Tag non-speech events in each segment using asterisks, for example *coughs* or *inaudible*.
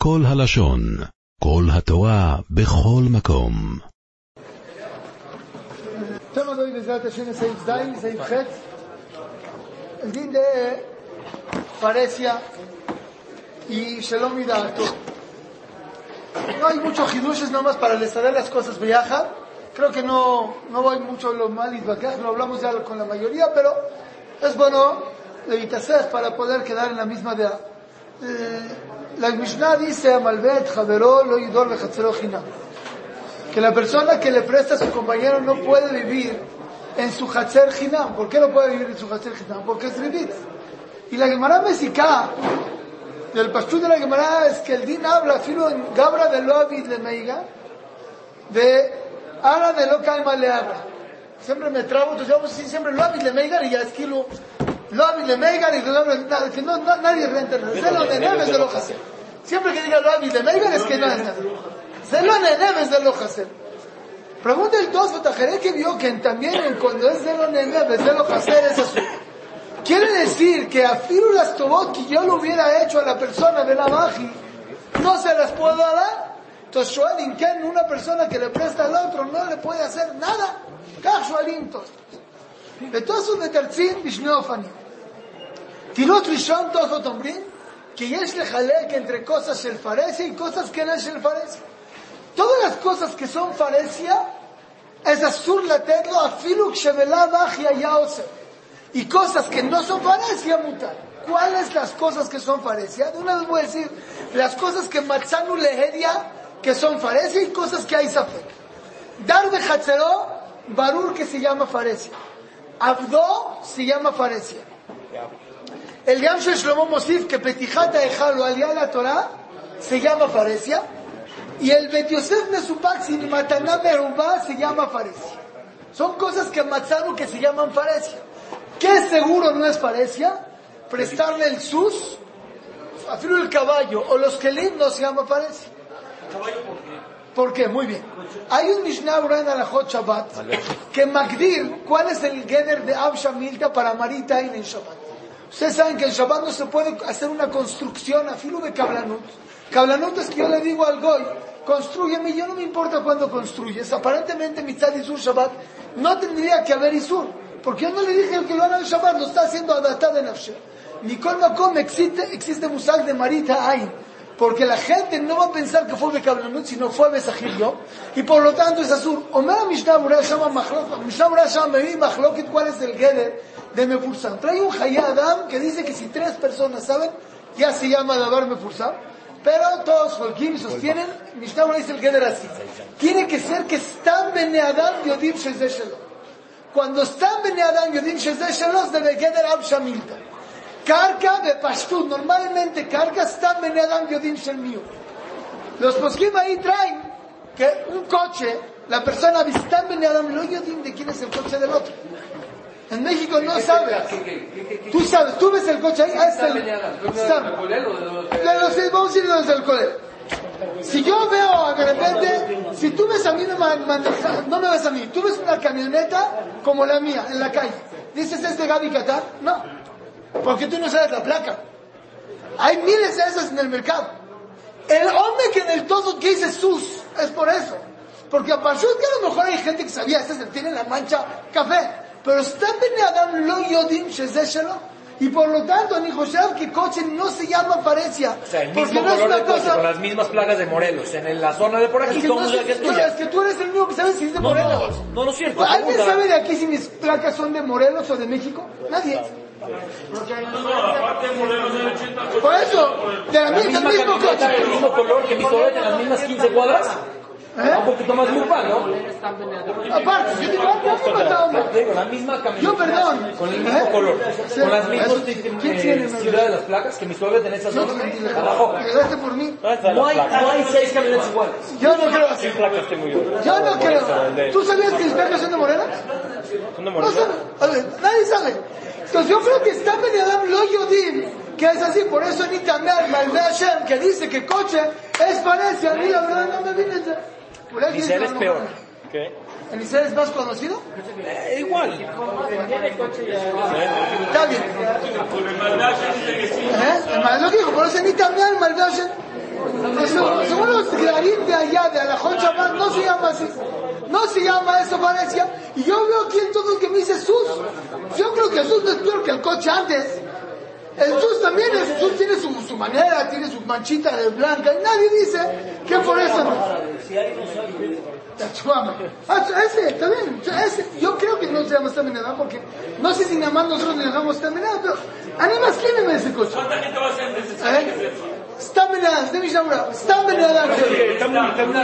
כל הלשון, כל התורה, בכל מקום. Tema de hoy, Besrat Hashem, es Seif Zain, Seif Het. El din de Parecia y Shalom y Da'ato. No hay mucho hidushes nomás para les dar las cosas viaja. Creo que no, no voy mucho lo mal y lo hablamos ya con la mayoría, pero es bueno evitarse para poder quedar en la misma idea. Eh, la Mishnah dice, Amalbet, Javeró, lo jinam que la persona que le presta a su compañero no puede vivir en su Hatzer Hinam. ¿Por qué no puede vivir en su Hatzer Hinam? Porque es Ribit. Y la Gemara Mesiká, del pastú de la Gemara, es que el Din habla, filo en Gabra de Loavid le Meiga, de Ara de lo Kaima le habla. Siempre me trabo, entonces decir siempre Loavid le Meiga y ya es lo avi le meigan y lo Si no, nadie renta el Zelo neneves de lo hacer. Siempre que diga lo avi le meigan es que no es nada. Zelo neneves de lo hacer. Pregunta el dos Tajeré que vio que también cuando es Zelo neneves de lo hacer es azul. Quiere decir que a las tobot que yo lo hubiera hecho a la persona de la magia, no se las puedo dar. Entonces, Shoalin Ken, una persona que le presta al otro, no le puede hacer nada. Kach Shoalin Tostos. De todos de Tarzin, Bishneofanim. Tirut Rishon Tochot Ombrim, que es Yesh que entre cosas Shel Faresia y cosas que no es Shel Faresia. Todas las cosas que son Faresia, es azul Asur Laterlo Afiluk Shemelabach y Y cosas que no son Faresia, mutar. ¿Cuáles las cosas que son faresia? De una vez voy a decir las cosas que Matzanu lehedia que son faresia y cosas que hay safek. Dar de Hatzeró, Barur que se llama faresia. Abdo se llama faresia. El Yam Shlomo Mosif, que petijata ejalo al la Torah, se llama faresia. Y el Bet Yosef Mesupak sin Mataná Merubá se llama faresia. Son cosas que Matzanu que se llaman faresia. ¿Qué seguro no es faresia? Prestarle el sus, afirmo el caballo, o los kelim no se llama faresia. ¿Caballo por qué? ¿Por qué? Muy bien. Hay un Mishnah en Alajot Shabbat que Magdir, ¿cuál es el Geder de Absha Milta para Marita en el Shabbat? Ustedes saben que en Shabbat no se puede hacer una construcción a filo de Kablanut. Kablanut es que yo le digo al Goy, construyeme, yo no me importa cuándo construyes. Aparentemente Mitzad Isur Shabbat no tendría que haber Isur, porque yo no le dije que lo haga el Shabbat, lo está haciendo Adatá de Nafshe. Nicol Makom existe, existe Musag de Marita Ain, porque la gente no va a pensar que fue Bekablanut, sino fue Besajillo, y por lo tanto es Azur. Omer Mishnah Burah llama Machlok, Mishnah Burah llama Mevi Machlokit, ¿cuál es el Geder de Mefursan? Trae un Hayadam que dice que si tres personas saben, ya se llama Dabar Mefursan. Pero todos Holkim sostienen, Mishnah dice el Geder así. Tiene que ser que están Beneadam Yodim Shezeshelo. Cuando están Beneadam Yodim Shezeshelo, debe Geder Ab Shamilta. Carga de Pashtut. Normalmente carga está Beneadam Yodim Shelmiu. Los poskim ahí traen que un coche, la persona está Beneadam Lo Yodim de quién es el coche del otro. En México no sabes. Tú sabes, tú ves el coche ahí. Ah, es el, vamos a ir desde el colero. Si yo veo de repente, si tú ves a mí, no me ves a mí, tú ves una camioneta como la mía en la calle, dices es de Gaby Qatar, no, porque tú no sabes la placa. Hay miles de esas en el mercado. El hombre que en el todo que dice sus, es por eso. Porque a partir que a lo mejor hay gente que sabía, este tiene la mancha café. Pero está Ben Adam lo yodim shezeshelo. Y por lo tanto, ni José que coche no se llama parecia. O sea, el mismo color de coche, con las mismas plagas de Morelos. En la zona de por aquí, es que, no es, que es tuya. Es que tú eres el único que sabe si es de Morelos. No, no, no es cierto. ¿Alguien sabe de aquí si mis placas son de Morelos o de México? Nadie. Por eso, de la, misma, del mismo coche. El mismo color que mi de las mismas 15 cuadras. ¿Eh? Un poquito más lupa, ¿no? Aparte, yo digo, Con la misma camioneta. Yo, perdón. Con el mismo ¿Eh? color. Con las mismas eh, ciudades de las placas que mi suave en esa zona. Abajo. Gracias por mí. No hay, no hay seis camionetas iguales. Yo no creo así. placas tengo yo. Yo no creo. ¿Tú sabías que mis placas son de Morena? Son de Morena. No sabe. Nadie sabe. Entonces yo creo que está Adam lo yodim, que es así, por eso ni también Malve Hashem, que dice que coche es parecia, a mí la verdad no me viene Eliseo es peor. ¿Qué? ¿Eliseo es más conocido? Eh, igual. Bien. ¿Eh? El Malve dijo, por eso ni también Malve de Alajón Shabbat no se llama así. No se llama eso Parecia. Y yo veo aquí en todo el que me dice Sus. Yo creo que Sus no es peor que el coche antes. El Sus también es, Sus tiene su, su manera, tiene su manchita de blanca. Y nadie dice que por eso no. Ah, ese, está bien. Ese, yo creo que no se llama Staminada porque no sé si nada más nosotros le llamamos Staminada, pero animas, ¿quién me ese coche? ¿Cuánta gente va a ser ¿Eh? Staminada, de mi llamada.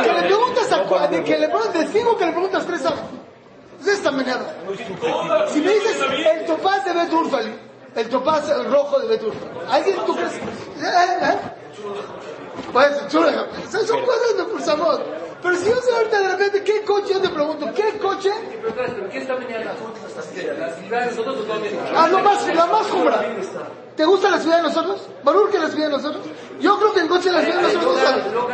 Que le preguntas a que le preguntas de cinco que le preguntas tres a es Staminada. Si me dices el topaz de Beturfali, el topaz rojo de Beturfali, ¿alguien tú crees? ¿Eh? ¿Eh? Pues, chula, son cosas de Pulsamot. Pero si yo sé ahorita de repente, ¿qué coche? Yo te pregunto, ¿qué coche? ¿Pero qué está bien? Ah, lo más, la más jumbra. ¿Te gusta la ciudad de nosotros? ¿Barur que la ciudad de nosotros? Yo creo que el coche de la ciudad de nosotros no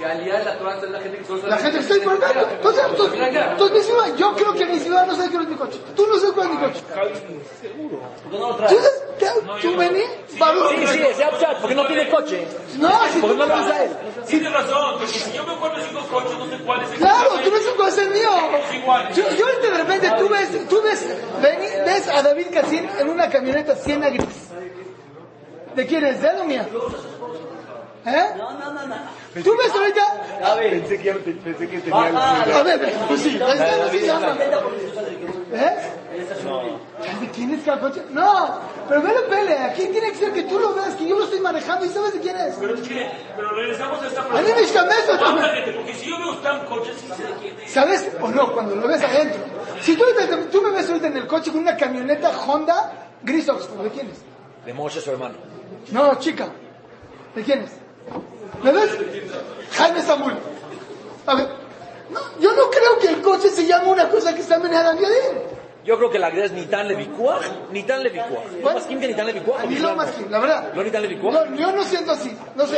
que aliar la Torah es la gente que solo La gente que está importando. Entonces, entonces, entonces, mi ciudad, yo creo que mi ciudad no sabe cuál es mi coche. Tú no sabes cuál es mi coche. no lo ¿Tú, traes. sabes- te- tú vení. Sí, sí, ese Upchat, porque no tiene coche. No, si Porque no lo usa él. Tienes razón, porque si yo me acuerdo de cinco coches, no sé cuál es el Claro, tú ves un coche mío. igual. Yo, yo ahorita de repente tú ves, tú ves, vení, ves a David Casín en una camioneta Siena gris. ¿De quién es? ¿De él o mía? ¿Eh? No, no, no, no. Tú ves ahorita, Pensé que, pensé que tenía a ver, ve, pues sí, esta no se llama. ¿Eh? ¿De quién es cada coche? No, pero velo pele, aquí tiene que ser que tú lo veas, que yo lo estoy manejando y sabes de quién es. Pero es que, pero regresamos a esta A mí pregunta. me. Porque si yo me gustan coches, sí sé de quién es. ¿Sabes o no? Cuando lo ves adentro. Si tú, tú me ves ahorita en el coche con una camioneta Honda gris Oxford, ¿de quién es? De Moshe, su hermano. No, chica. ¿De quién es? ¿Me ves? Jaime Samuel. A ver. No, yo no creo que el coche se llame una cosa que está manejando a nadie. Yo creo que la idea es ni tan levikuach, ni tan levikuach. No más kim que ni tan levikuach. A mí lo más la verdad. No ni tan levikuach. No, yo no siento así. No sé.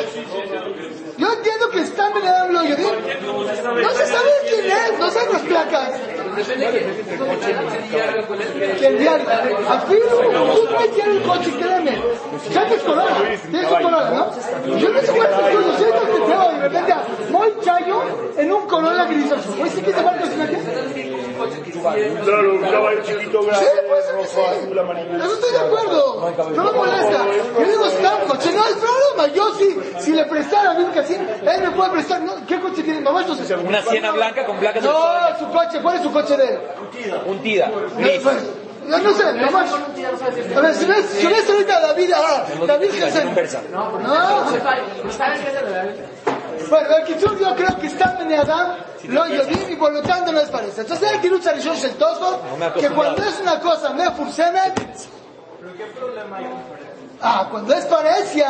Yo entiendo que está manejando a Yodim. No se sabe quién es, no saben las placas. El diario. Afirmo, tú me quieres el coche, créeme. Ya que es Corolla. Tienes un Corolla, ¿no? Yo no sé cuál es el. Soy tan que tengo de repente a Moy Chayo en un Corolla gris. Oye, ¿sí que te va a cocinar Claro, un chiquito, Sí, grande, puede ser que rojo, azul, sí. amarillo. Eso estoy de acuerdo. No me molesta. Yo digo, está un coche, no hay problema. Yo sí, si le prestara a Bill Casín, él me puede prestar. No, ¿Qué coche tiene mamá? Entonces, Una siena blanca con placas de no, su coche, ¿cuál es su coche de él? Un tida. No, pues, no, no sé, nomás. A ver, si ves, si ves ahorita a David, ah, David Hansen. No. Bueno, el Kitsur yo creo que está en Adam, lo Yodim y por lo tanto no les parece. Entonces hay que luchar el el Toso, que cuando es una cosa me fursemet. Ah, cuando es parecia,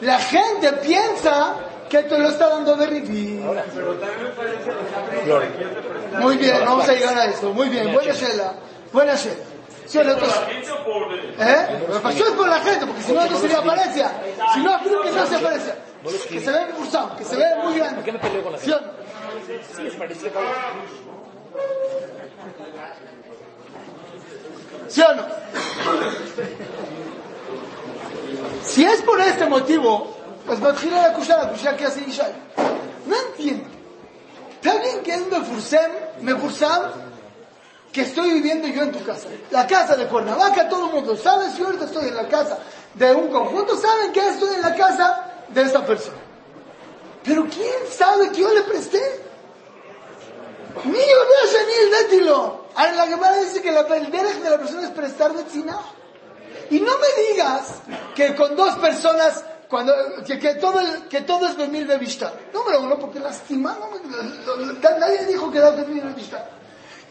la gente piensa que te lo está dando de revivir. Muy bien, vamos a llegar a eso. Muy bien, buena Shela. Buena Shela. Sí, el otro- ¿Eh? Pasó es por la gente, porque si no, no sería parecia. Si no, creo que no se parecia. Que se ve impulsado, que se ve muy grande. ¿Qué me peleo con la ¿Sí o no? Sí, es parecido. ¿Sí o no? Si es por este motivo, pues מתחילה הקושה, הקושה que hace Ishai. No entiendo. Está bien que es Mefursem, Mefursam, que estoy viviendo yo en tu casa. La casa de Cuernavaca, todo el mundo sabe si ahorita estoy en la casa de un conjunto, saben que estoy en la casa de esta persona. Pero quién sabe que yo le presté. Mío, de dátilo. Ahora la Gemara dice que la, el de la persona es prestar de tzina. Y no me digas que con dos personas, cuando, que, que todo, el, que todo es mil de vista. Número uno, porque lastimado, nadie dijo que da mil de vista.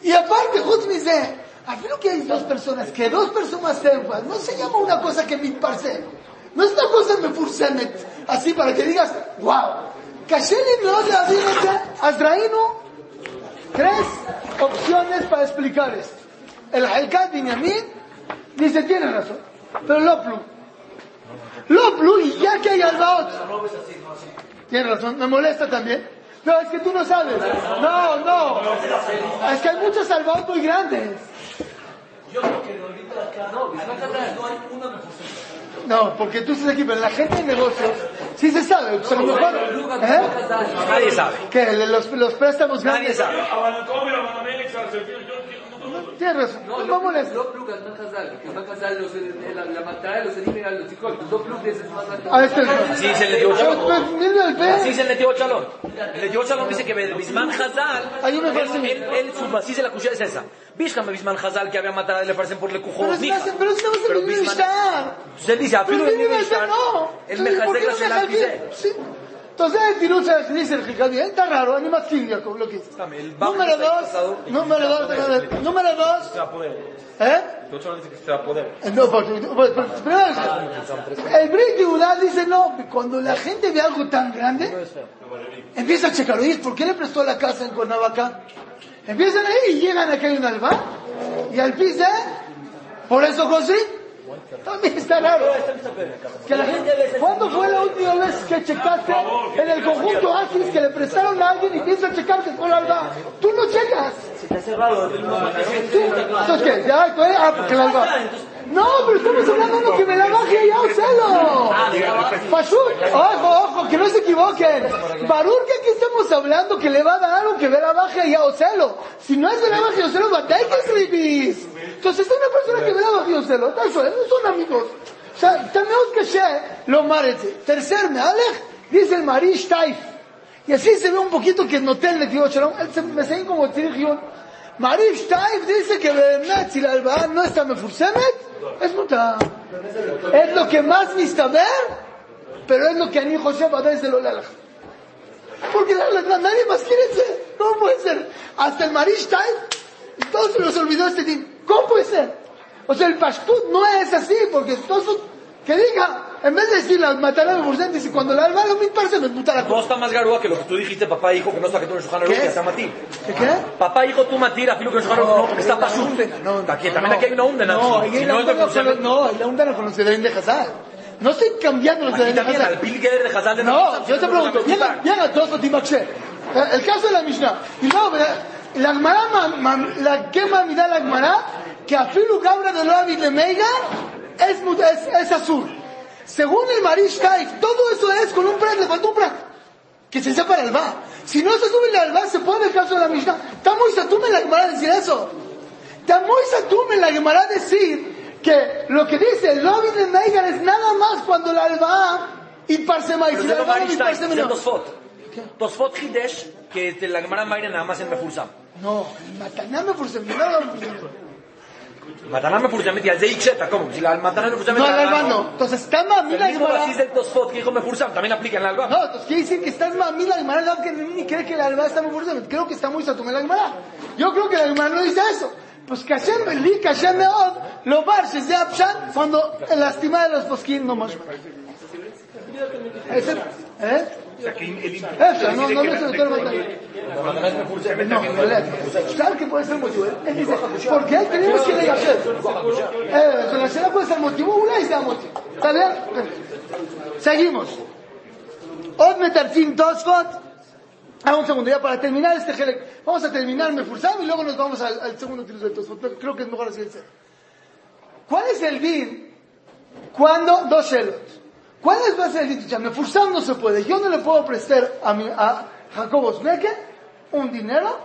Y aparte, Jutz me dice, afirmo que hay dos personas, que dos personas sepas, no se llama una cosa que mi parcelo. No es una cosa me fursemet, así para que digas, wow. No tres opciones para explicar esto. El Halkat Binyamin dice, tiene razón, pero Loplu. Loplu, y ya que hay Albaot. Tiene razón, me molesta también. No, es que tú no sabes. No, no. Es que hay muchos Albaot muy grandes. No, porque tú estás aquí, pero la gente de negocios sí se sabe. pues, a lo mejor, ¿eh? Nadie sabe. ¿Qué? Los, los préstamos Nadie grandes. sabe. Tienes no, no molesta. No plug al Majazal, porque Majazal, la, la matada de los elimina los chicos. No plug es más alto. Así se le dio Chalón. Así se le dio Chalón. Le dio Chalón, dice que Bisman Hazal. Hay una Él, su así se la cuchilla es esa. Bishkam Bisman Hazal que había matado a Lefarsen por le Lecujón. Pero estamos en el Mishnah. Entonces él dice, a Pilo en el Mishnah. El Mejazal que se la dice. Entonces, el Tiruza dice el Jicadi, está raro, ni más Jacob, lo que dice. Número dos, número dos, número dos. ¿eh? No, porque, primero, el Brit Yehudá dice no, cuando la gente ve algo tan grande, empieza a checar, oye, ¿por qué le prestó la casa en Cuernavaca? Empiezan ahí y llegan hay un alba, y al piso, por eso José, también está raro. ¿Cuándo fue la última vez que checaste en el conjunto Axis que le prestaron a alguien y piensa checar que fue el alba? Tú no checas. Entonces, ¿qué? Ya, ah, porque la alba. No, pero estamos hablando de que me la baje ya, Ocelo. Pashut, ojo, ojo, que no se equivoquen. Barur, que aquí estamos hablando que le va a dar algo que ve la baja ya, Ocelo. Si no es de la baja ya, Ocelo, batalla que escribís. Entonces, es una persona que ve la baja ya, Ocelo. Eso, no son amigos. O sea, tenemos que ser lo marece. Tercer, me Alej, dice el Marish Taif. Y así se ve un poquito que noté el Netivo Shalom. Él se- me seguí como Tzirigion. Marish Taif dice que Behemet, si la Alba no está mefursemet, es muta. Es lo que más mistaber, pero es lo que Ani José va desde lo. Porque la, nadie más quiere ser. ¿Cómo puede ser? Hasta el Marish Taif, y todos se los olvidó este día. ¿Cómo puede ser? O sea, el Pashtut no es así, porque todos, que diga, en vez de decir la matará de Bursen, dice cuando la alba lo mil parse me puta la No cosa. está más garúa que lo que tú dijiste, papá hijo, que no está que tú Aruch, ¿Qué? que está Matir. ¿Qué qué? Papá, hijo, tú matir, afilo que Shulchan Aruch no, porque está Pashut. Aquí, también aquí hay una undena. No, Si- no la no, la undena con los de Hazal. No estoy cambiando los de Hazal. al Pil Geder de Hazal de No, yo te no pregunto, llega, todos los Timakshe. El caso de la Mishnah. Y luego, la ma- la que mamida la Gemara, que afilu cabra de Rabi de Meiga, es, es, es azul. Según el Marishkaif, todo eso es con un prat, le faltó prat. Que se sepa el alba. Si no se sube el alba, se puede dejar sobre la Mishnah. Está muy satume la Gemara decir eso. Está muy satume la Gemara decir que lo que dice el lobby de Meigan es nada más cuando el alba y parsema no. Tosfot Hidesh, que la nada más en No, me Mataná me furzamit y al Zeixeta, ¿cómo? Si la mataná me furzamit. No, al alba no. Entonces está mamila la mismo así del Tosfot que dijo me furzam, también aplica en la alba. No, entonces quiere decir que estás mamila la Gemara, que ni cree que la alba está me furzamit. Creo que está muy satumé la Gemara. Yo creo que la Gemara no dice eso. Pues que Hashem Belí, que Hashem Meod, lo bar, se sea Pshan, cuando lastima de los posquín no más. Ese, ¿eh? Eso, no, no, no se lo No, ¿Sabes qué puede ser el motivo? ¿por qué tenemos que leer Eh, con la cena puede ser motivo, una y sea motivo. ¿Está bien? Seguimos. Od metarfim tosfot. Ah, un segundo, ya para terminar este gelec. Vamos a terminar Mefursam y luego nos vamos al, al segundo tiro de tosfot. Creo que es mejor así el ser. ¿Cuál es el bid? Cuando, dos shelot. ¿Cuál es va a ser el bid? Mefursam no se puede. Yo no le puedo prestar a, mi, a Jacobo Sneke un dinero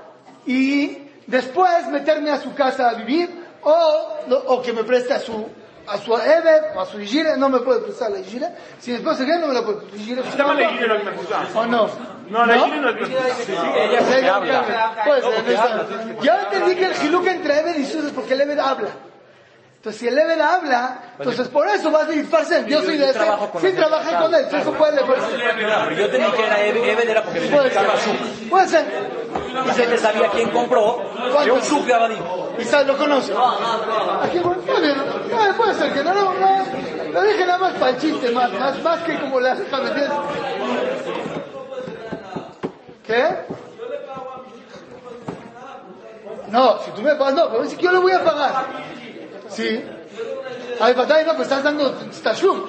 y después meterme a su casa a vivir o, o que me preste a su a su Ebe o a su Igire, no me puede prestar la Igire. Si después se viene, no me la puede prestar. Estaba la Igire no es Mefusam. ¿O no? No, la Igire no es. Ella es lo que habla. Puede ser, no está. Yo entendí que el Giluk entre Ebed y Sus es porque el Ebed habla. Entonces, si el Ebed habla, entonces por eso vas a ir Farsem. Yo soy de ese. Sí, trabajé con él. Eso puede yo tenía que era Eve- Eben era porque Puede ser. Puede ser. Y se te sabía quién compró. Era un Shuk de Abadim. Y sabes, lo conoce. Aquí, bueno, puede ser que no, no, no. Lo dije nada más para el chiste, más, más, más que como le hace para meter. ¿Qué? No, si tú me pagas, no, pero que yo le voy a pagar. Sí. Ay, batalla, no, pues estás dando tashum.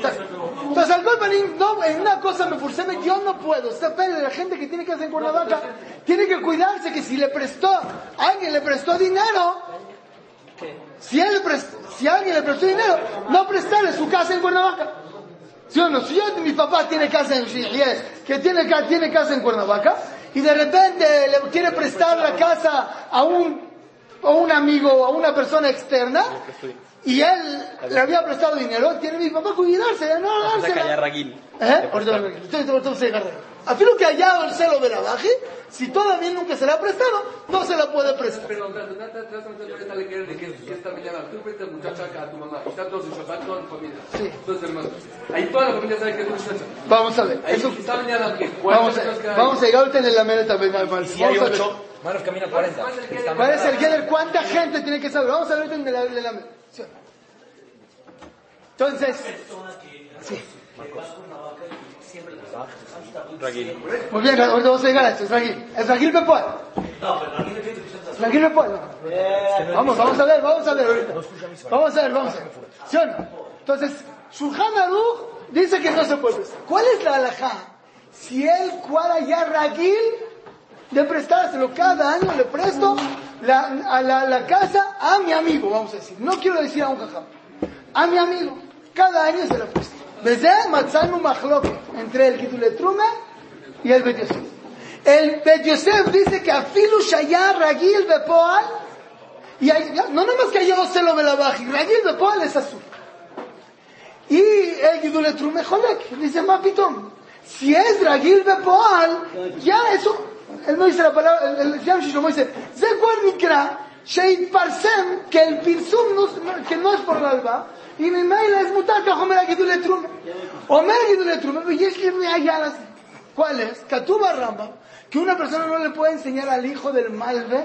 Entonces, al golpe, no, en una cosa me forcé, yo no puedo. Está pele, la gente que tiene que hacer con la vaca, tiene que cuidarse que si le prestó, alguien le prestó dinero, Si, él prest- si alguien le prestó dinero, no prestarle su casa en Cuernavaca. ¿Sí o no? Si yo, mi papá tiene casa en Yes, que tiene, tiene casa en Cuernavaca, y de repente le quiere prestar la casa a un, a un amigo o a una persona externa, y él le había prestado dinero, tiene mi papá cuidarse, no dársela. ¿Eh? Agarran. Afilo que allá el celo de la baje, si todavía nunca se la ha prestado, no se la puede prestar. Pero de que esta mañana tú muchacha acá a tu mamá Shabbat, toda tu familia, Sí. todos hermanos. Ahí toda la familia sabe que es muchacha. Vamos a ver. Ahí Eso, esta mañana que vamos, a, vamos a llegar ahorita en la. Vamos a ver. Manos camina 40. Está ¿Cuál es el Geder? ¿Cuánta gente tiene que saber? Vamos a ver en la, en la. Entonces, sí. Ragil. Muy bien, ahorita vamos a llegar a esto. Es Ragil. Es Ragil Bepoal. Ragil Bepoal. no. Vamos, vamos a ver, vamos a ver ahorita. Vamos a ver, vamos a ver. ¿Sí o no? Entonces, Shulchan Aruch dice que no se puede. ¿Cuál es la alajá? Si él cuadra ya Ragil de prestárselo cada año, le presto la, a la, la casa a mi amigo, vamos a decir. No quiero decir a un jajam. A mi amigo. Cada año se la presto. Desde Matzanu Mahloket, entre el Gitule Truma y el Bet Yosef. El Bet Yosef dice que Afilu Shaya Ragil Bepoal, y hay- no nada más que yo se lo ve la baja, Ragil Bepoal es azul. Y el Gidule Trume Jolek, dice Mapitom. Si es Ragil Bepoal, ya eso, él no dice la palabra, el, el Shlomo dice, Zekuan Mikra, Sheit Parsem, que el Pirsum no, que no es por la alba, y mi maila es mutar, que Homer Agidul Etrum, Homer Agidul Etrum, y es que me hay alas. ¿Cuál es? Katuba Ramba, que una persona no le puede enseñar al hijo del Malve,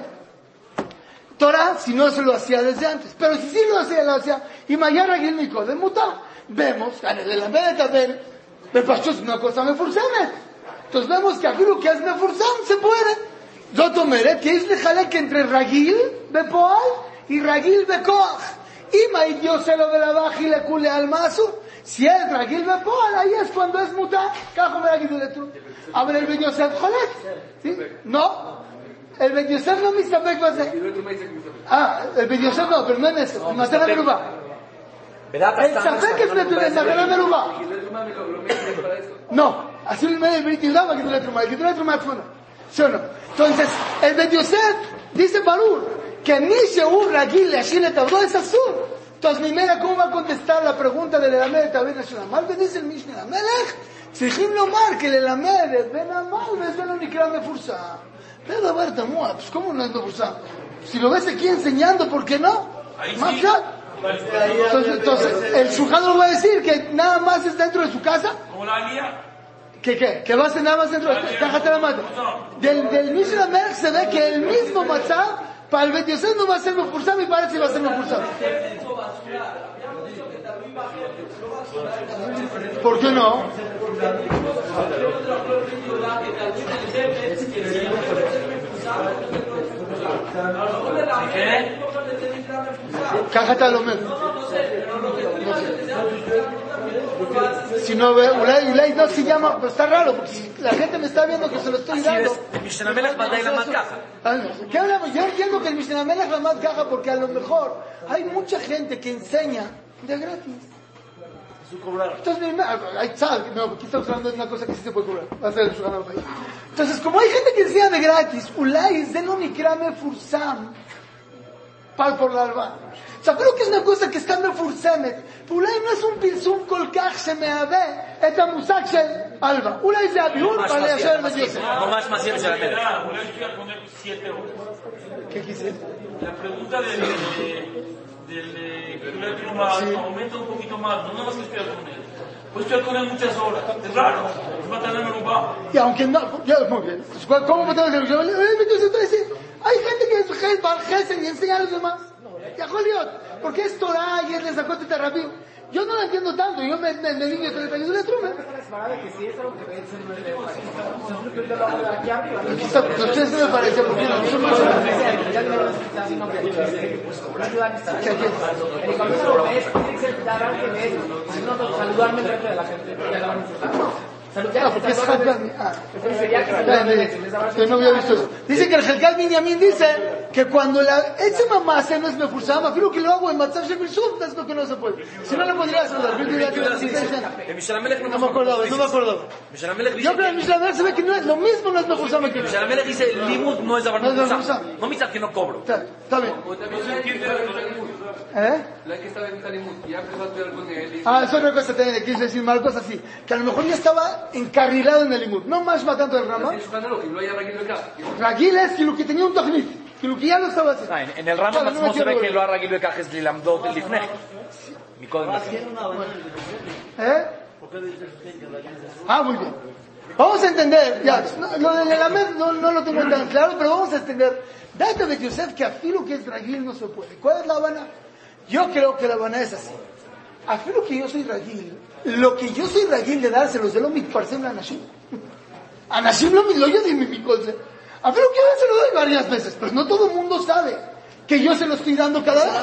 Torah, si no se lo hacía desde antes. Pero si sí lo hacía, lo hacía, y mañana Agidul Nico, de mutar. Vemos, en el Ameda Taber, me pasó una cosa, me fursemet. Entonces vemos que aquí lo que es mefursam se puede. זאת אומרת, que es לחלק entre רגיל בפועל y רגיל בכוח. אם הייתי עושה לו ולבחי לכולי על מה אסור. Si es רגיל בפועל, ahí es cuando es mutar. כך אומר הגידול לתרום. אבל el בן יוסף חולק. ¿sí? No. El בן יוסף לא מסתפק בזה. Ah, el בן יוסף לא, pero no en eso. en מתנה מרובה. בדעת El הסתם, ספק es מתנה מרובה. No, así el medio Brit Yudá va a quitar la truma, el quitar la truma עצמונה. ¿Sí o no? Entonces, el Bet Yosef dice Barur, que ni se un ragil le ashile tabdo es azul. Entonces, ממילא, ¿cómo va a contestar la pregunta del Elamed Tabed Nacional? dice el Mishnah המלך, צריכים לומר que el Elamed es Ben Amal, es Ben Unikra Mefursa. Pero a ver, Tamua, pues ¿cómo no es Mefursa? Si lo ves aquí enseñando, ¿por qué no? Ahí sí. Más claro. Entonces, entonces, el Shulchan lo va a decir que nada más es dentro de su casa. Como la guía. ¿Qué qué? ¿Que va a ser nada más dentro de Cájate la mano. Del, del Mishnah Melech se ve que el mismo Matzah para el Bet Yosef no va a ser Mefursam y parece que va a ser Mefursam. ¿Por qué no? ¿Qué? Cájate a lo menos. Si no ve, Ulay, Ulay no se llama, pero está raro, porque si la gente me está viendo que se lo estoy Así dando. es. El Mishnah manda y la más caja. No. ¿Qué hablamos? Yo entiendo que el Mishnah Melech la más caja porque a lo mejor hay mucha gente que enseña de gratis. Entonces, mi ma- ay, ¿sabes? No, aquí estamos hablando de una cosa que sí se puede cobrar. Va a ser el. Entonces, como hay gente que enseña de gratis, Ulay, Zeno Nikrame Fursam, pal por la alba. O sea, creo que es una cosa que está מפורסמת, ואולי אם לא עשו פרסום כל כך שמהווה את המושג של אלבה. אולי זה הביאור ממש בעלי מסיע, השם ממש בדיוק. מסיע. ממש מסיע של המלך. Ah, una vez fui a poner siete horas. ¿Qué quise? La pregunta del, del, del, del pluma aumenta un poquito más, no nada más que estudiar con él. Pues estudiar con él muchas horas, es raro, es matar en Merubá. Y aunque no, ya, muy bien. Pues, ¿Cómo me tengo que yo, entonces, entonces, hay gente que es y enseña a los demás. Ya, Joliot, porque es Torah y es de Sacot y Terrabim. Yo no lo entiendo tanto, yo me, me, con el de la gente. Ah, porque es Hadgami. Ah. Yo no había visto eso. Dice que el Helgal Binyamin dice que cuando la ese mamá se no es mejusama, creo que lo hago en Matzav Shemir es lo que no se puede. Si no, le podría que Melech No me acordaba, no me dice Yo creo que en Mishnah Melech se ve que no es, lo mismo no es mejusama que Mishnah Melech dice, limud no es mezuzah. mezuzah. No mitzvah que no cobro. Está, bien. Que. ¿Eh? La que estaba en Talimut. Ya empezó a estudiar con él. Ah, eso es otra cosa también, quise decir mal cosas así. Que a lo mejor ya estaba encarrilado en el limud. No más matando el rama. יש לך נלו, אם לא היה רגיל לכך. Ragil es כאילו que tenía un tochnit. כאילו que ya lo estaba haciendo. Ah, en, en el Rambam Bueno, no עצמו se quiero ve que ver. לא הרגיל בכך es ללמדות לפני. מקודם לכן. ¿Eh? Ah, muy bien. Vamos a entender, ya, no, lo del Elamed no, no lo tengo tan claro, pero vamos a entender. Date de Yosef que afilo que es Ragil no se puede. ¿Cuál es la Habana? Yo creo que la Habana es así. Afilo que yo soy Ragil, lo que yo soy Ragil de dárselos de lo mitparsem a Anashim. Anashim lo lo yo di mi picolse. Afilo que se lo doy varias veces, pero no todo el mundo sabe que yo se lo estoy dando cada vez.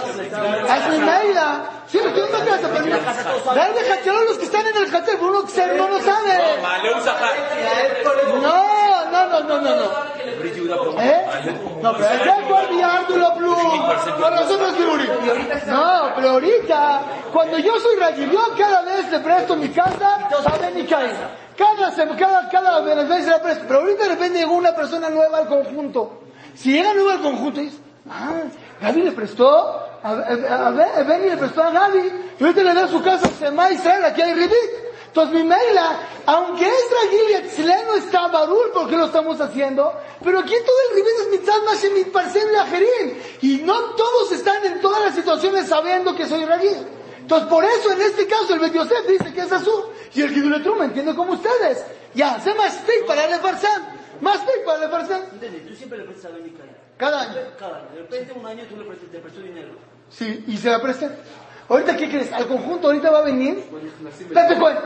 Hazme Maila. Sí, me una casa para mí. Darle Hatzel a los que están en el Hatzel, uno que no lo sabe. No, no, no, no, no. no. ¿Eh? No, pero es el guardián de la Blue. Para nosotros, No, pero ahorita, cuando yo soy Rajiv, yo cada vez le presto mi casa a Benny Cada, semana, cada, cada vez se presto. Pero ahorita depende de una persona nueva al conjunto. Si llega nueva al conjunto, dice, ah, Gaby le prestó, a, a, a Be- Benny le prestó a Gaby, y ahorita le da su casa a Sema Israel, aquí hay Ribit. Entonces mi Meila, aunque es y Etzleno está Barul, porque lo estamos haciendo, pero aquí todo el Ribit es mitzad mi parcel Lajerín. Y no todos están en todas las situaciones sabiendo que soy Ragil. Entonces por eso en este caso el Bet dice que es azul. Y el Gidule Truma entiende como ustedes. Ya, sé más para el Farsán. Más para el. ¿Entiendes? Tú siempre le prestas a Benny. Cada año. Cada año. De repente un año tú le prestas, te prestó dinero. Sí, y se la presté. Ahorita, ¿qué crees? Al conjunto ahorita va a venir. Date cuenta.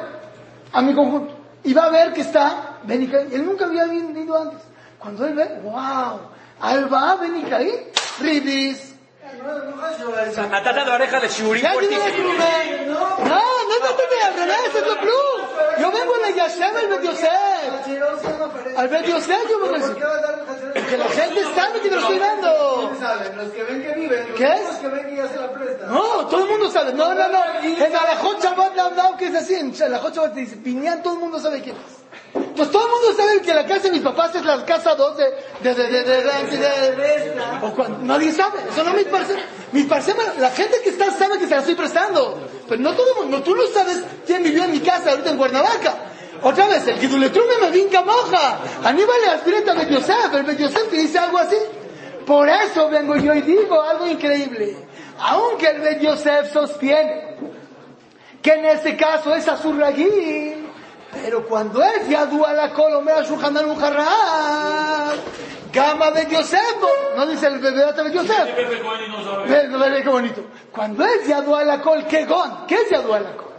A mi conjunto. Y va a ver que está Benicaí. Él nunca había venido antes. Cuando él ve, wow. Alba, Benicaí, Ribis. O sea, matata de oreja de Shuri No, no, no, no, al revés, es lo plus. Yo vengo a la Yashem al Yosef. Al Bet Yosef yo vengo a Que la gente sabe que lo estoy dando. Los que ven que viven. ¿Qué es? Los que ven que ya la prestan. No, todo el mundo sabe. No, no, no. En Alajot Shabbat le han dado que es así. En Alajot Shabbat te dice, Piñán, todo el mundo sabe quién es. Pues todo el mundo sabe que la casa de mis papás es la casa 2 de, de, de, de, o cuando- nadie sabe. Eso no mis parcelas. Mis parcelas, la gente que está sabe que se la estoy prestando. Pero no todo el mundo, tú no sabes quién vivió en mi casa ahorita en Cuernavaca. Otra vez, el Giduletrume me vinca moja. Aníbal le aspireta a Bet Yosef, el Bet Yosef te dice algo así. Por eso vengo yo y digo algo increíble. Aunque el Bet Yosef sostiene que en este caso es azurragil, pero cuando es yadú la colomera Shulchan Aruch Harab, Gama Bet Yosef, no dice el bebé Bet Yosef. Ve, qué bonito. Cuando es Yadú la col, ¿qué gon? ¿Qué es Yadú la col?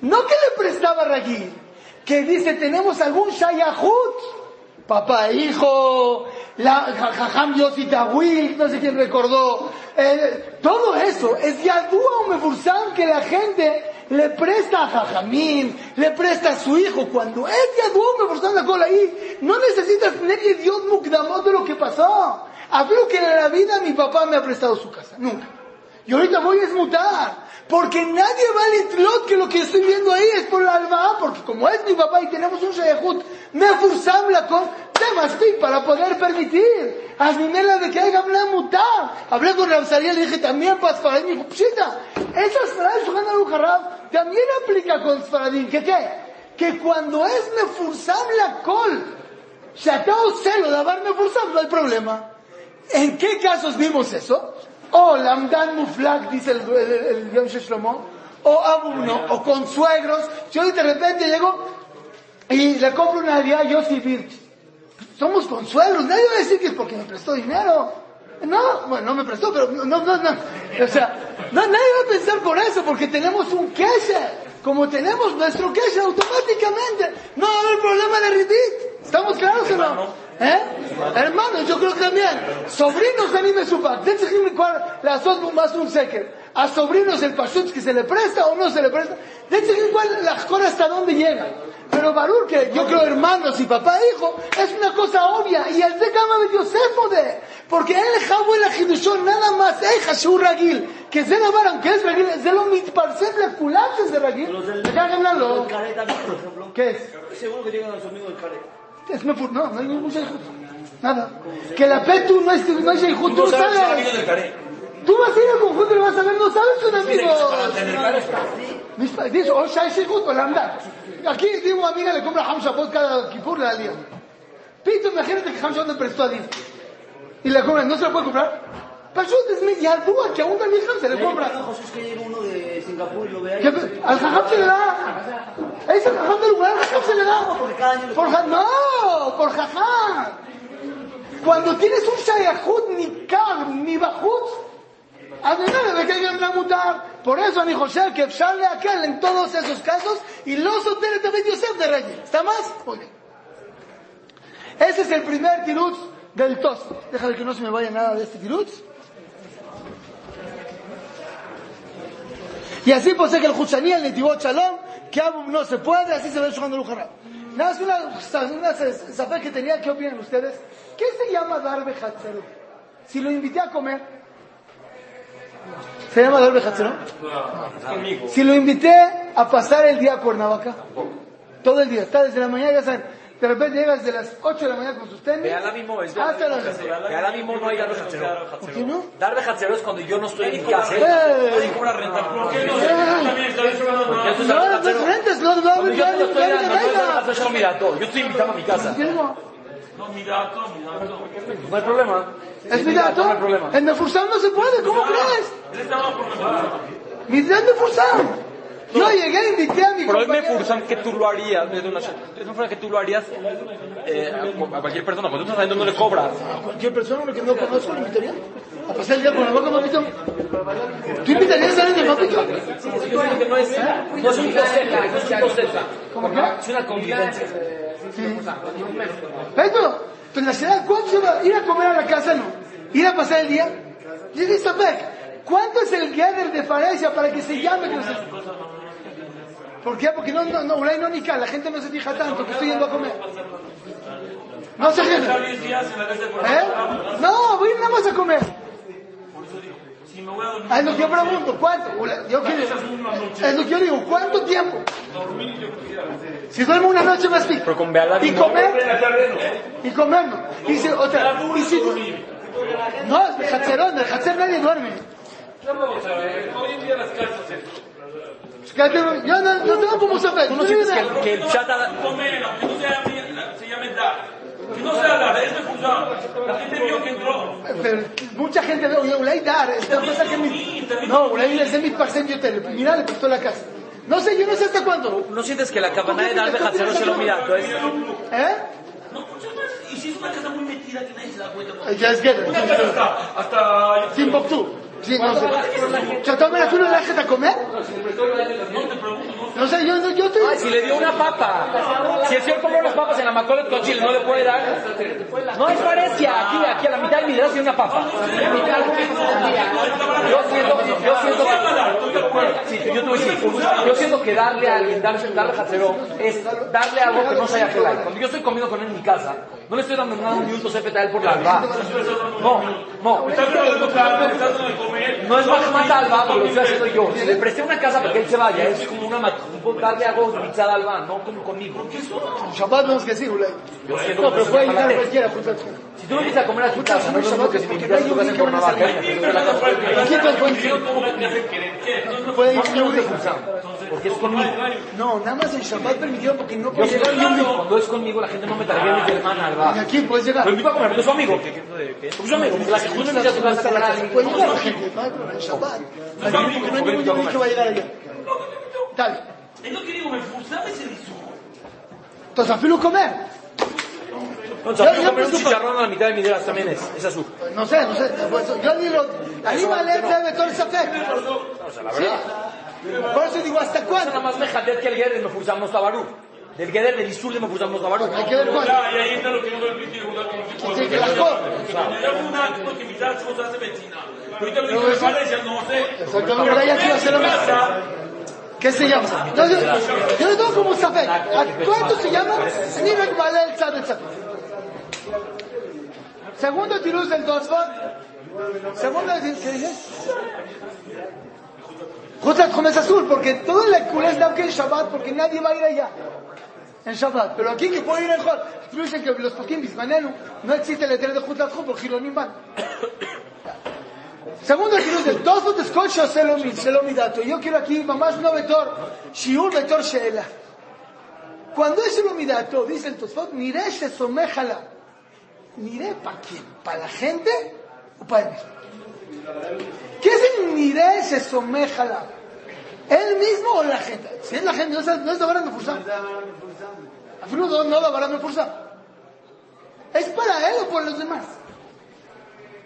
No que le prestaba Ragil, que dice, tenemos algún Shayahut, papá hijo, la Jajam Yossi Tawil, no sé quién recordó, eh, todo eso es Yadú a un Mefursam que la gente le presta a Jajamín, le presta a su hijo, cuando es Yadú a un Mefursam la cola ahí, no necesitas tener Dios Mukdamot de lo que pasó. Hablo que en la vida mi papá me ha prestado su casa, nunca. Y ahorita voy a esmutar. Porque nadie va al que lo que estoy viendo ahí es por la alma, porque como es mi papá y tenemos un shayahut, me la con Temastik para poder permitir. Azmimela de que haya una mutar. Hablé con Ramsaría, le dije también para Sfaradim, y dijo, pshita, esas frases Aruch Harab también aplica con Sfaradim. ¿Que qué? Que cuando es me la col, Shatao celo de haberme forzado, no hay problema. ¿En qué casos vimos eso? O Lamdan Muflak, dice el, el, el Shlomo, o Abuno, o con suegros. Yo de repente llego y le compro una Aria a Yossi Birch. Somos consuegros, nadie va a decir que es porque me prestó dinero. No, bueno, no me prestó, pero no, no, no. O sea, no, nadie va a pensar por eso, porque tenemos un kesher. Como tenemos nuestro kesher automáticamente, no va a haber problema de Ribit. ¿Estamos claros o no? ¿Eh? Hermanos, yo creo que también. Sobrinos anime su pack. Las dos más un seker. A sobrinos el pashut que se le presta o no se le presta. De hecho, igual la jora hasta dónde llega. Pero Barur, que yo creo hermanos y papá e hijo, es una cosa obvia. Y el de de Yosefo de. Porque él jabó el ajidushon nada más. Ey, Hashu Ragil. Que se la aunque es Ragil, es lo mitparsem la culaches de Ragil. ¿Qué es? Seguro que llegan a su amigo el careta. Es mefur, no, no hay ningún Sheikhutu. Nada. Que la Petu no es, no es tú, sabes. Tú vas a ir a confundir, vas a ver, no sabes un amigo. Dice, oh, o Shai Sheikhutu, o Lambda. Aquí digo, amiga, le compra Hamsha Pot cada Kipur la día. Pito, imagínate que Hamsha no prestó a Din. Y le compra, ¿no se la puede comprar? Pashut es mi yardúa, que a un Dalí Ham se le compra. Jesús que llegue uno de Singapur y lo vea. Que- Al Jajam se le da. Es el Jajam del lugar, al Jajam se le da. Porque cada año le Por ja- no, por Jajam. Cuando tienes un Shayahut, ni Kar, ni Bajut, a mí no le que alguien a mutar. Por eso, mi José, que sale aquel en todos esos casos y los hoteles de Ben Yosef de Reyes. ¿Está más? Bien. Ese es el primer tirutz del tos. Déjame que no se me vaya nada de este tirutz. Y así posee que el Huchaní, el Netivot Shalom, que no se puede, así se ve jugando el Ujarra. Nada más una, una saber que tenía, ¿qué opinan ustedes? ¿Qué se llama Darbe Hatzero? Si lo invité a comer, ¿se llama Darbe Hatzero? Si lo invité a pasar el día a Cuernavaca, todo el día, está desde la mañana, ya saben, de repente llegas desde las 8 de la mañana con sus tenis, Ve ahora mismo, es hasta las... Ahora mismo no hay dar bejatzero. ¿Por qué no? Es cuando yo no estoy en mi casa. ¡Ey! Nadie cobra renta. ¿Por qué no No, no rentes, no, no, no, yo no estoy en. Yo estoy invitado a mi casa. no, No, hay problema. Es mi dato. No hay problema. En Mefursam no se puede, ¿cómo crees? Él estaba Yo llegué, invité a mi Pero es compañero. Mefursam que tú lo harías, es una es una forma que tú lo harías eh, a a cualquier persona. Cuando tú estás saliendo no le cobras. Cualquier persona que no conozco lo invitaría. A pasar el día con la boca, papito. ¿Tú invitarías a alguien de papito? Que no es, no es un concepto, no es un concepto. ¿Cómo qué? Es una convivencia. Esto, pues la ciudad, ¿cuánto se va? Ir a comer a la casa, no. Ir a pasar el día. Llegué a saber, ¿cuánto es el gather de Faresia para que se llame? que no se- ¿Por qué? Porque no, no, no, no ni la gente no se fija tanto que estoy yendo a comer. No se fija. 10 días en la casa de ¿Eh? No, voy nada más a comer. Es lo que yo pregunto, ¿cuánto? Yo quiero, es lo que yo digo, ¿cuánto tiempo? Si duermo una noche más pico. Pero con Bealá Y comer, y comer no. Y si, otra, y si, no, es de Hatzerón, de Hatzer nadie duerme. hoy en día las casas, eh, Fíjate, Yo no, no tengo como saber. Tú no sientes que el, que el chata... comer, aunque no sea, se llame dar. Que no sea dar, es refusar. La gente vio que entró. Pero mucha gente ve, oye, Ulay Dar, esta cosa que mi... No, Ulay es de mi parcén yo te Mira, le prestó la casa. No sé, yo no sé hasta cuándo. ¿No sientes que la cabana de dar bejatzero se lo mira? Entonces, ¿Eh? No, pues, y si es una casa muy metida que nadie se da cuenta. Ya es que... Una casa hasta, hasta, Timbuktu. Sí, no sé. ¿Chatómela tú no la dejas a comer? No sé, yo, yo, yo estoy... Ay, si le dio una papa. Si el señor compró unas papas en la Macolet con chile, no le puede dar. No es parecia. Aquí, aquí a la mitad del video tiene una papa. Yo siento, yo siento que, sí, yo te yo siento que darle a alguien, darle, darle jacero, es darle algo que no sea gelay. Cuando yo estoy comiendo con él en mi casa, no le estoy dando nada un minuto CFT a él por la alba. No, no. No es Mahmat Alba, porque lo estoy haciendo yo. Si le presté una casa para que él se vaya, es como una darle algo mitzad Alba, no como conmigo. Shabbat no es que sí. Yo siento No, pero puede llegar mala cualquiera, puta. Si tú vienes a comer a tu casa, no es lo mismo que si me invitas a tu casa en Cuernavaca. Puede ir porque es conmigo. No, nada más el Shabbat permitieron porque no puede llegar cuando es conmigo la gente no me trataría de mi hermana Y Alba. aquí puedes llegar. Lo invito a comer es su amigo. Es su amigo. La que invitas a tu casa a a. Puede llegar la gente, no hay problema, el Shabbat. Aquí porque no hay ningún yehudí que va a llegar allá. Dale. Es lo que digo, me fusaba ese discurso. Entonces, afilo comer. No, chaval, comer un chicharrón a la mitad de mi dedas también es. Es azul. No sé, no sé. pues, Yo ni lo... Ahí vale, debe todo ese afecto. O sea, la verdad. Por eso digo, ¿hasta Eso nada cuándo? más me jadear que el Geder me forzamos a Barú. Del Geder de Isul me forzamos a Barú. Hay que ver cuándo. Ya, y ahí está lo que no permite jugar con equipo. Sí, que las cosas. Cuando ya un acto que mitad se hace vecina. Ahorita lo dice, me parece, no sé. Exactamente, ahora ya quiero hacer lo mismo. ¿Qué se llama? Entonces, yo lo tengo como Safek. ¿Cuánto se llama? Ni Rekbalel Tzad el Tzad. Segundo tiruz del Tosfot. Segundo, ¿qué dice? Justo como es azul, porque todo el culé es Davke en Shabbat, porque nadie va a ir allá. En Shabbat. Pero aquí que puede ir en Jol. Dicen que los Pokim Bismanenu no existe el letrero de Jutat Jum, porque Gironim van. Segundo tiruz del Tosfot es Kocho Selomidato. Yo quiero aquí, mamás no vetor, Shiur vetor Sheela. Cuando es Selomidato, dice el Tosfot, Mire Shesomejala. Mire para quién, para la gente o para él mismo. ¿Qué es el Mire Shesomejala? ¿Él mismo o la gente? Si es la gente, no es, no es Dabaran de Fursam. Afilo no, no Dabaran de Fursam. ¿Es para él o por los demás?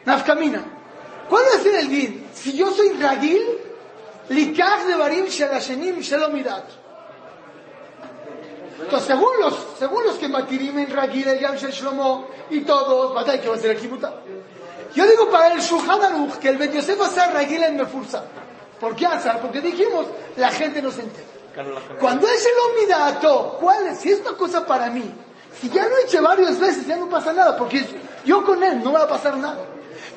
Nafkamina. ¿Cuál va a ser el din? Si yo soy Ragil, Likach de Barim Shelashenim Shelomidat. Entonces, según los, según los que matirim en Ragil, el Yam Shlomo y todos, batalla que va a ser el Kibuta. Yo digo para el Shulchan Aruch que el Ben Yosef va a ser Ragil en Mefursa. ¿Por qué azar? Porque dijimos, la gente no se entera. Cuando es el Omidato, ¿cuál es? Si es una cosa para mí, si ya lo he hecho varias veces, ya no pasa nada, porque yo con él no va a pasar nada.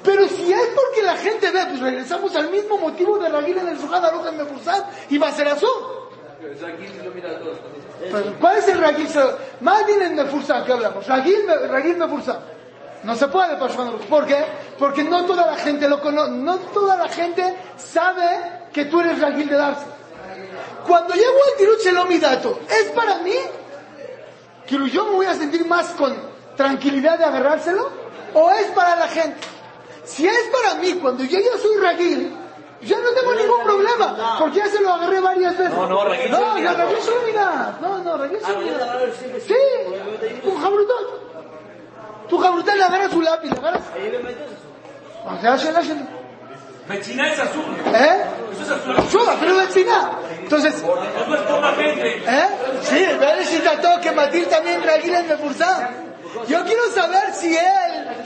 Pero si es porque la gente ve, pues regresamos al mismo motivo de Ragil en el Shulchan Aruch en Mefursa y va a ser azul. Pero, ¿Cuál es el Ragil? Más bien en Mefursa que hablamos. Ragil Mefursa. No se puede para. ¿Por qué? Porque no toda la gente lo conoce, no toda la gente sabe que tú eres Ragil de darse. Cuando llego al Tirut Shelomidato, ¿es para mí? ¿Que yo me voy a sentir más con tranquilidad de agarrárselo? ¿O es para la gente? Si es para mí, cuando yo ya soy Ragil, yo no tengo ningún problema, porque ya se lo agarré varias veces. No, no, Ragil No, no, Ragil no. Shelomidat. No, no, Ragil Shelomidat. Sí, tu Jabrutot. Tu Jabrutot le agarras su lápiz, le agarras. O sea, Shela Shela. Mechina es azul. ¿Eh? Eso es azul. Pero vecina. Entonces, No es por la gente. ¿eh? Sí, ver trató que Matil también Ragil en Mefursa. Yo quiero saber si él,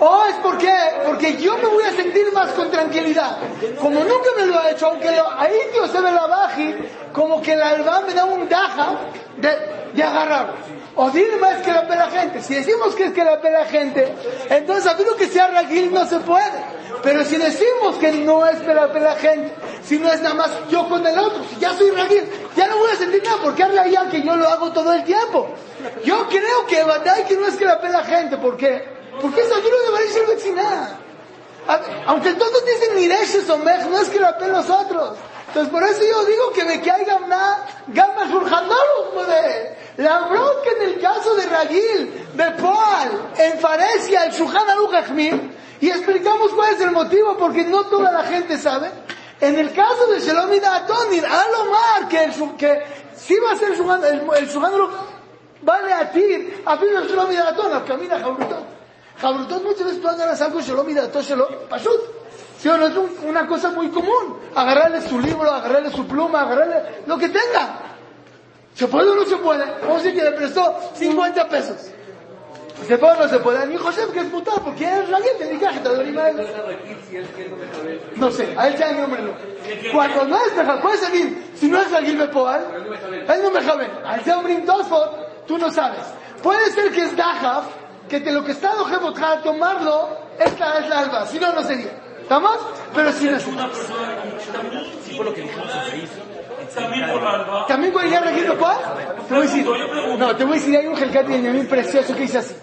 ¿O es porque, porque yo me voy a sentir más con tranquilidad? Como nunca me lo ha hecho, aunque ahí tío se ve la baji, como que el alba me da un daja de, de agarrar. O dime es que la pela gente. Si decimos que es que la pela gente, entonces a lo que sea Ragil no se puede. Pero si decimos que no es que la pela gente, si no es nada más yo con el otro, si ya soy Ragil, ya no voy a sentir nada, porque habla ya que yo lo hago todo el tiempo. Yo creo que Badai que no es que la pela gente, ¿por qué? Porque es duro de Barisha vecina. Aunque todos dicen Niresh Somech, no es que la pela los otros. Entonces por eso yo digo que me caiga una gama surjandoro, joder. La bronca en el caso de Ragil, de Poal, en Faresia, el Aruch Achmir, y explicamos cuál es el motivo, porque no toda la gente sabe. En el caso de Shalom y Datonir, Alomar, que, el, que sí va a ser el Shulchan el, el Aruch, vale a ti, a fin el Shalom y Daton, camina Jabrutot. Jabrutot muchas veces tú agarras algo Shalom y Daton, Shalom, Pashut. ¿Sí o no? Es un- una cosa muy común. Agarrarle su libro, agarrarle su pluma, agarrarle lo que tenga. ¿Se puede o no se puede? Vamos a decir que le prestó 50 pesos. ¿Se puede o no se puede? Mi José, que es putar, porque es la gente, mi caja, te lo. No sé, a él ya no me lo. Cuando no es mejor, puede seguir. Si no es Ragil Bepoal, él no me jabe. Al ser un Tosfot, tú no sabes. Puede ser que es Dajaf, que te lo que está a tomarlo, esta es la alba. Si no, no sería. ¿Estamos? Pero si sí, por lo que dijimos También por la alba. ¿También puede llegar Ragil Bepoal? Te voy a decir. No, te voy a decir, hay un Helcat de Benjamín precioso que dice así.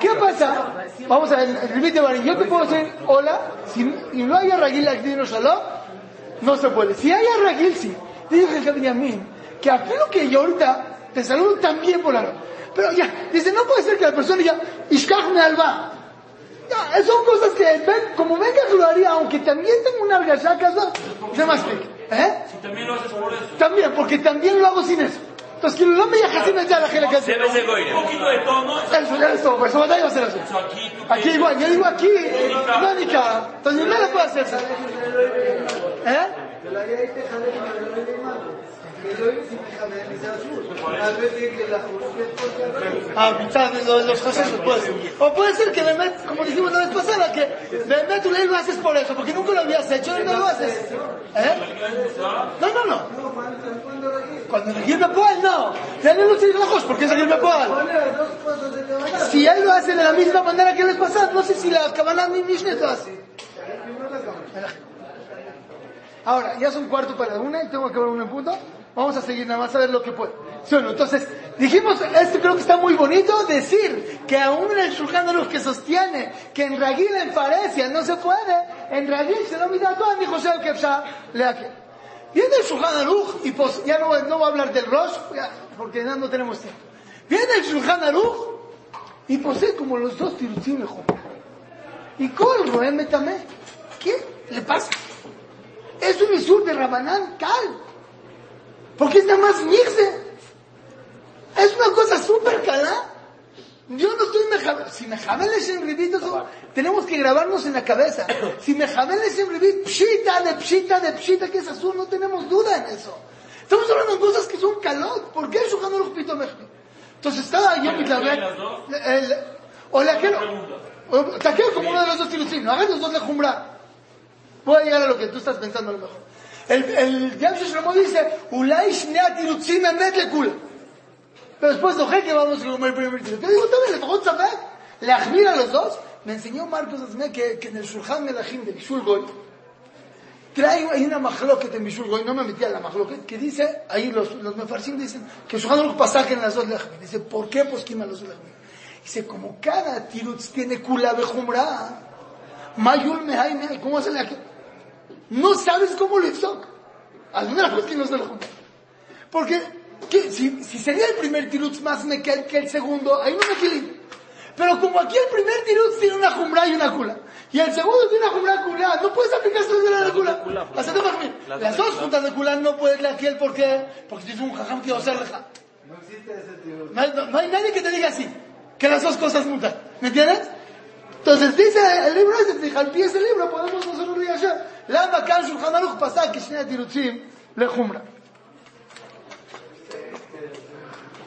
¿Qué pasa? Vamos a ver, repite, Barín. Yo te puedo decir hola, si y no haya Ragil Akdino Shalom, no se puede. Si hay a Ragil, sí. Dice el Benjamín que aquí lo que yo ahorita te saludo también por la Pero ya, dice, no puede ser que la persona ya, Ishkach me alba. Ya, son cosas que, ven, como venga que lo haría, aunque también tengo una argachaca, ¿no? Se. ¿Eh? Si también lo haces por eso. También, porque también lo hago sin eso. Entonces, que no me dejas sin echar la gente que hace. Un poquito de tono. Eso, ya es todo, pues, eso va a hacer eso. Aquí, igual, yo digo aquí, Mónica, entonces no le puede hacer eso. ¿Eh? Ah, los, los José ser. O puede ser que Bemet, como dijimos la vez pasada, que Bemet tú lo haces por eso, porque nunca lo habías hecho y no lo haces. ¿Eh? No, no, no. Cuando Gil Bepoal, no. Ya no lo tiene ojos porque es Gil Bepoal. Si él lo hace de la misma manera que el pasado, no sé si la Kabbalah ni Mishneh lo hace. Ahora, ya son cuarto para la una y tengo que ver un punto. Vamos a seguir nada más a ver lo que puede. Bueno, entonces, dijimos, esto creo que está muy bonito decir que aún el Shulchan Aruch que sostiene que en Ragil en Faresia no se puede, en Ragil se lo mira todo, ni José Kepsha que. Viene el Shulchan Aruch y pues, ya no, no voy a hablar del Rosh, porque ya no tenemos tiempo. Viene el Shulchan Aruch y posee como los dos tirutzim le. Y Kol Roem Metamé. ¿Qué le pasa? Es un isur de Rabanán Cal. Porque es nada más mirse. Es una cosa súper calá. Yo no estoy mejabel. Si mejabel es en ribit, tenemos que grabarnos en la cabeza. *coughs* Si mejabel es en ribit, pshita de pshita de pshita que es azul, no tenemos duda en eso. Estamos hablando de cosas que son calot. ¿Por qué el Shulchan Aruch pito mejabel? Entonces estaba yo mi el, o la que te quedo como uno de los dos tirutzim, no hagas los dos de jumbra. Voy a llegar a lo que tú estás pensando a lo mejor. El, el Yam Shlomo dice, Ulay shnea tirutzim emet lekula. Pero después dije que vamos a comer el primer tirutz. Yo digo, también, le tocó saber. Le admira a los dos. Me enseñó Marcos Asme que, que en el Shulchan Melachim de Bishul Goy, trae hay una mahloket en Bishul Goy, no me metí a la mahloket, que dice, ahí los, los mefarsim dicen, que Shulchan Aruch pasaje en las dos lejos. Dice, ¿por qué posquima los dos lejos? Dice, como cada tirutz tiene kula bejumra, mayul mehai mehai, ¿cómo la que? No sabes cómo lo hizo. Alguna vez que no se lo junta. Porque, ¿qué? Si, si sería el primer tirutz más mekel que el segundo, ahí no me equilibro. Pero como aquí el primer tirutz tiene una jumbra y una kula, y el segundo tiene una jumbra y kula, no puedes aplicar solo de la kula. Hacete más bien. Las dos juntas de kula no puedes la aquí, ¿por qué? Porque tienes un jajam que va a ser leja. No existe ese tío. No hay, no- no hay nadie que te diga así, que las dos cosas mutan. ¿Me entiendes? Entonces dice el libro ese, fija, al pie de ese libro podemos nosotros leer ayer. Lama kan shulchan aruch pasá que shnei tirutzim lejumra.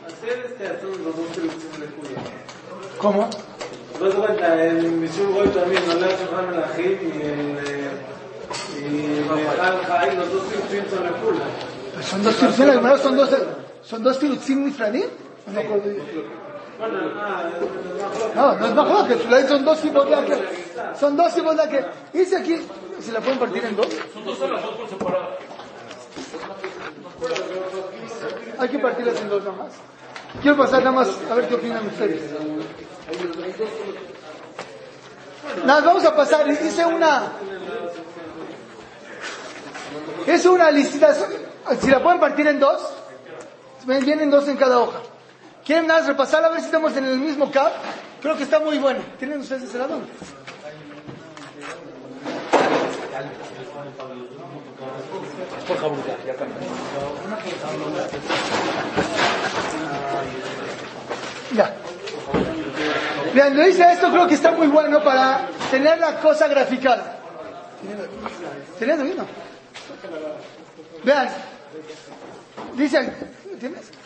Hacer este azul los dos tirutzim de culo. ¿Cómo? No te cuenta, en Mishul Goy también, no le hace Ram el Ajim y el. eh, Y Mejal Jai, los dos tirutzim son de culo. Pues son dos tirutzim, hermano, son dos, son dos tirutzim nifradim. No me acuerdo bien. Bueno, nada, No, no es mejor que Shulay son dos tipos de aquel. Son dos tipos de aquel. Dice aquí, si la pueden partir en dos. Son dos horas, dos por separado. Hay que partirlas en dos nomás. Quiero pasar nada más a ver qué opinan ustedes. Nada, vamos a pasar. Hice una. Hice una licitación. Si la pueden partir en dos, vienen dos en cada hoja. ¿Quieren nada más repasar a ver si estamos en el mismo cap? Creo que está muy bueno. ¿Tienen ustedes ese lado? Por favor, ya, está. Ya. Vean, lo hice esto, creo que está muy bueno para tener la cosa graficada. ¿Tienes lo mismo? Vean. Dice, ¿tienes?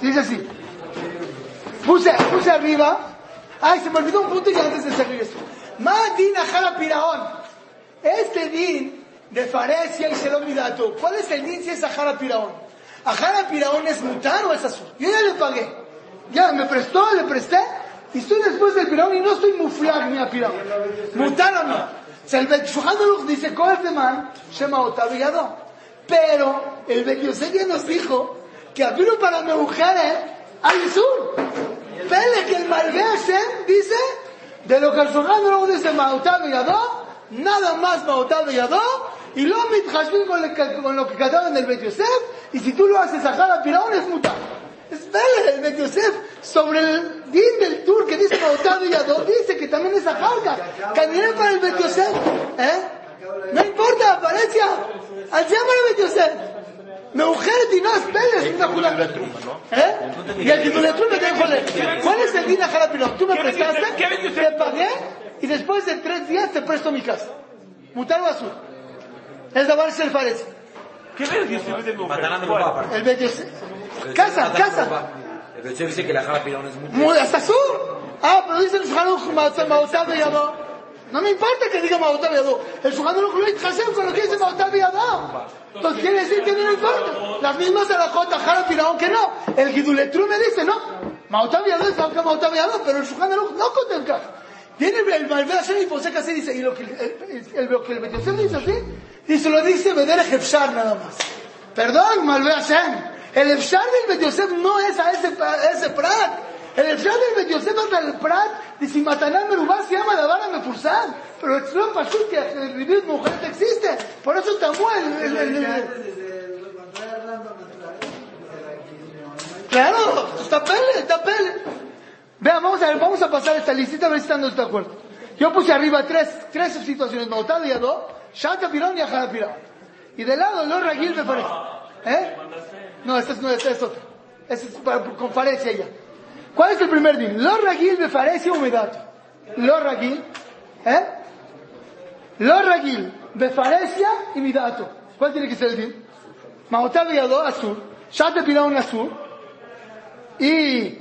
Dice así. Puse, puse arriba. Ay, se me olvidó un punto y antes de seguir esto. Ma din ajara piraón. Este din de Faresia y Selomidato. ¿Cuál es el din si es ajara piraón? ¿Ajara piraón es mutar o es azul? Yo ya le pagué. Ya me prestó, le presté. Y estoy después del piraón y no estoy muflag ni a piraón. ¿Mutar o no? El Bet Shulchan Aruch dice, Shema Otavillado. Pero el Bet nos dijo que abrió para mujeres hay sur. Pele que el Hashem dice, de lo que el Shulchan dice Maotavillado, nada más Maotavillado, y lo mitjashvin con, con lo que cantaba en el Bet Yosef, y si tú lo haces a Jara Piraón es mutar. Es Pele, el Bet Yosef, sobre el din del tour que dice Maotavillado, dice que también es a Jarga. Caminé para el Bet Yosef, ¿eh? No importa, aparece, al llama el Bet Yosef. Y es Pele, es una jula. ¿Eh? Y el que le tú me dijo, ¿cuál es el din a Jara Piraón? Tú me prestaste, te pagué, y después de tres días te presto mi casa. Mutar o azul. Es davar el parece. ¿Qué ves? Mujer. El Bet Yosef. Casa, casa. El dice que la jala pirón es muy hasta sur. Ah, pero dice el Shulchan Maotab Yadó. No me importa que diga Maotab Yadó. El Shulchan Aruch lo Hashem con lo que dice Maotab Yadó. Entonces quiere decir que no me importa. Las mismas de la Jota Jara Piraón que no. El Giduletru me dice no. Maotab Yadó es que Maotab Yadó, pero el Shulchan Aruch no contempla. Viene el Malvé Hashem y Posek así dice, y lo que el, lo que el dice así, se lo dice Beder Hefshar nada más. Perdón, Malvé Hashem. El Efshar del Bet Yosef no es a ese, a ese Prat. El Efshar del Bet Yosef es al Prat de si Matanán Merubá se llama la vara Mefursan. Pero el Tzlom Pashut que el vivir mujeres existe. Por eso Tamú el, el, el, el- Claro, está pele, está pele. Vean, vamos a vamos a pasar esta listita a ver si están de acuerdo. Yo puse arriba tres, tres situaciones, Mautad y Adó, Shata Pirón y Ajara Pirón. Y de lado, los Ragil me parece. ¿Eh? No, este es, no, este es otro. Este es para, con Farecia ya. ¿Cuál es el primer din? Los Ragil me Farecia humedad. Los Ragil, ¿eh? Los Ragil, Befarecia y Midato. ¿Cuál tiene que ser el din? Mautad y Adó, Azul. Shata Pirón, Azul. Y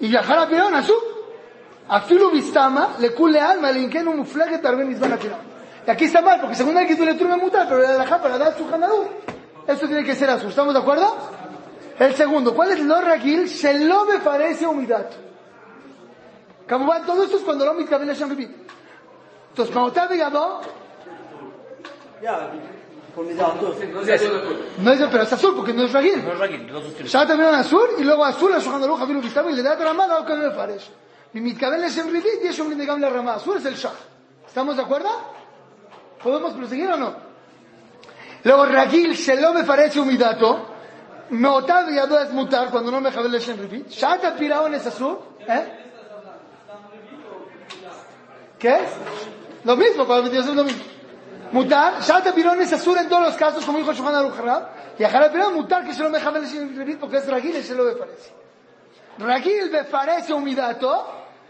y viajar a Pirón, azul. Afilu bistama, le cule alma, le inqueno muflaget arben izban a Pirón. Y aquí está mal, porque según el que tú le turme mutar, pero la alajá para dar su ganador. Esto tiene que ser azul. ¿Estamos de acuerdo? El segundo, ¿cuál es lo ragil? Shelo me parece humidad. Kamubán, todo esto es cuando lo mitkaben Hashem Ribit. Entonces, Maotá Begadó, Ya, mi. No es, pero es azul, porque no es ragil. No es dos Ya también azul, y luego azul, a Shulchan Aruch, Avilu Bistama, y le da la ramada, o que no le pares. Y mitkaben Hashem Ribit, y es un brindegam la ramada. Azul es el Shah. ¿Estamos de acuerdo? ¿Podemos proseguir o no? Luego, Ragil, Shelo me parece humidato. Cuando no me jabel el Shem Ribit. Shata Piraón es azul. ¿Eh? ¿Qué es? Lo mismo, cuando me es lo mismo. Mutar, Shata Pirón es azul en todos los casos, como dijo Shulchan Aruch. Y a Jara Pirón, mutar que se lo me jabel el Ribit porque es Ragil y Shelo me parece. Ragil me parece humidato.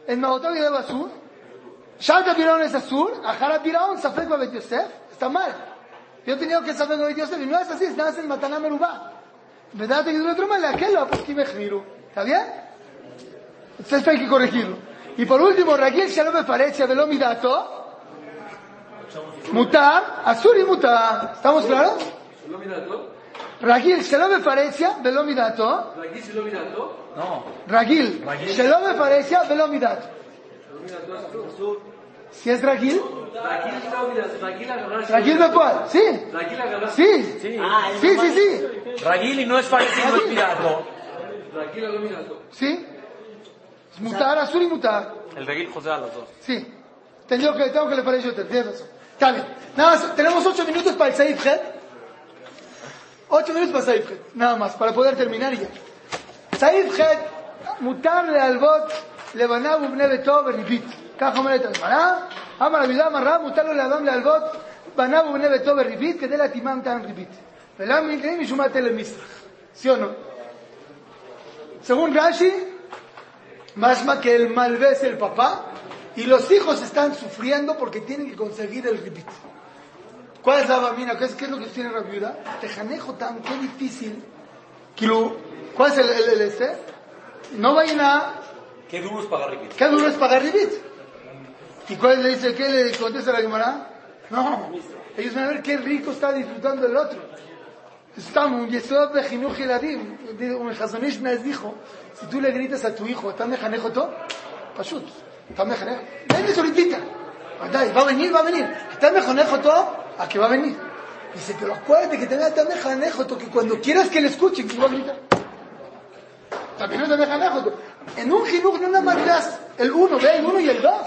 En Meotav y Ado azul. Shata Pirón es azul, Ajara Pirón, Safek Babet Yosef, está mal. Yo he tenido que saber Babet Yosef y no es así, es nada más en Mataná Merubá. ¿Verdad? Te quedó otro mal, aquel lo pues que me giro. ¿Está bien? Entonces hay que corregirlo. Y por último, Raquel Shalom me parece, Veló Midato, Mutar, Azul y Mutar. ¿Estamos claros? ¿Lo? Raquel Shalom me parece, Veló Midato, Aquí sí lo mirato. No. Raquel Shalom me parece, Veló Midato. ¿Si es Dragil? Dragil Nacual, sí. Sí. Ah, sí, sí, sí. sí. Dragil no es parecido al pirato. Sí. Es mutar, azul y mutar. El Dragil José a los dos. Sí. Tengo que, tengo que le parezco, tienes razón. Está bien. Nada más, tenemos ocho minutos para el Saif Ocho minutos para Saif Nada más, para poder terminar ya. Saif Mutar le albot, le banab ubne betov, ribit. כך אומרת הגמרא. אמר רבי אדם הרב, מותר לו לאדם להלוות בניו ובני ביתו בריבית כדי להתאימם טעם ריבית. ולמה נקראים משום מה תל מסרח. ¿Sí o no? Según Rashi, más que el malvé es el papá y los hijos están sufriendo porque tienen que conseguir el ribit. ¿Cuál es la mamina? ¿Qué es, qué es lo que tiene la viuda? Tejanejo tan, qué difícil. Kilo, ¿Cuál es el, el, el este? No vayan a... Qué duro es pagar ripit. ¿Qué duro es pagar ribit? ¿Y cuál le dice? ¿Qué le contesta la Gemara? No, ellos van a ver qué rico está disfrutando el otro. Estamos, Yesod de Jinuj Eladim, un Hazonish Naz dijo, si tú le gritas a tu hijo, ¿estás mejanejo todo? Pashut, ¿estás mejanejo? Ven ahorita, va a venir, va a venir. ¿Estás mejanejo todo? ¿A qué va a venir? Dice, pero acuérdate que también está mejanejo que cuando quieras que le escuchen, tú va a gritar. También está mejanejo En un Jinuj no nada más das el uno, ve el uno y el dos.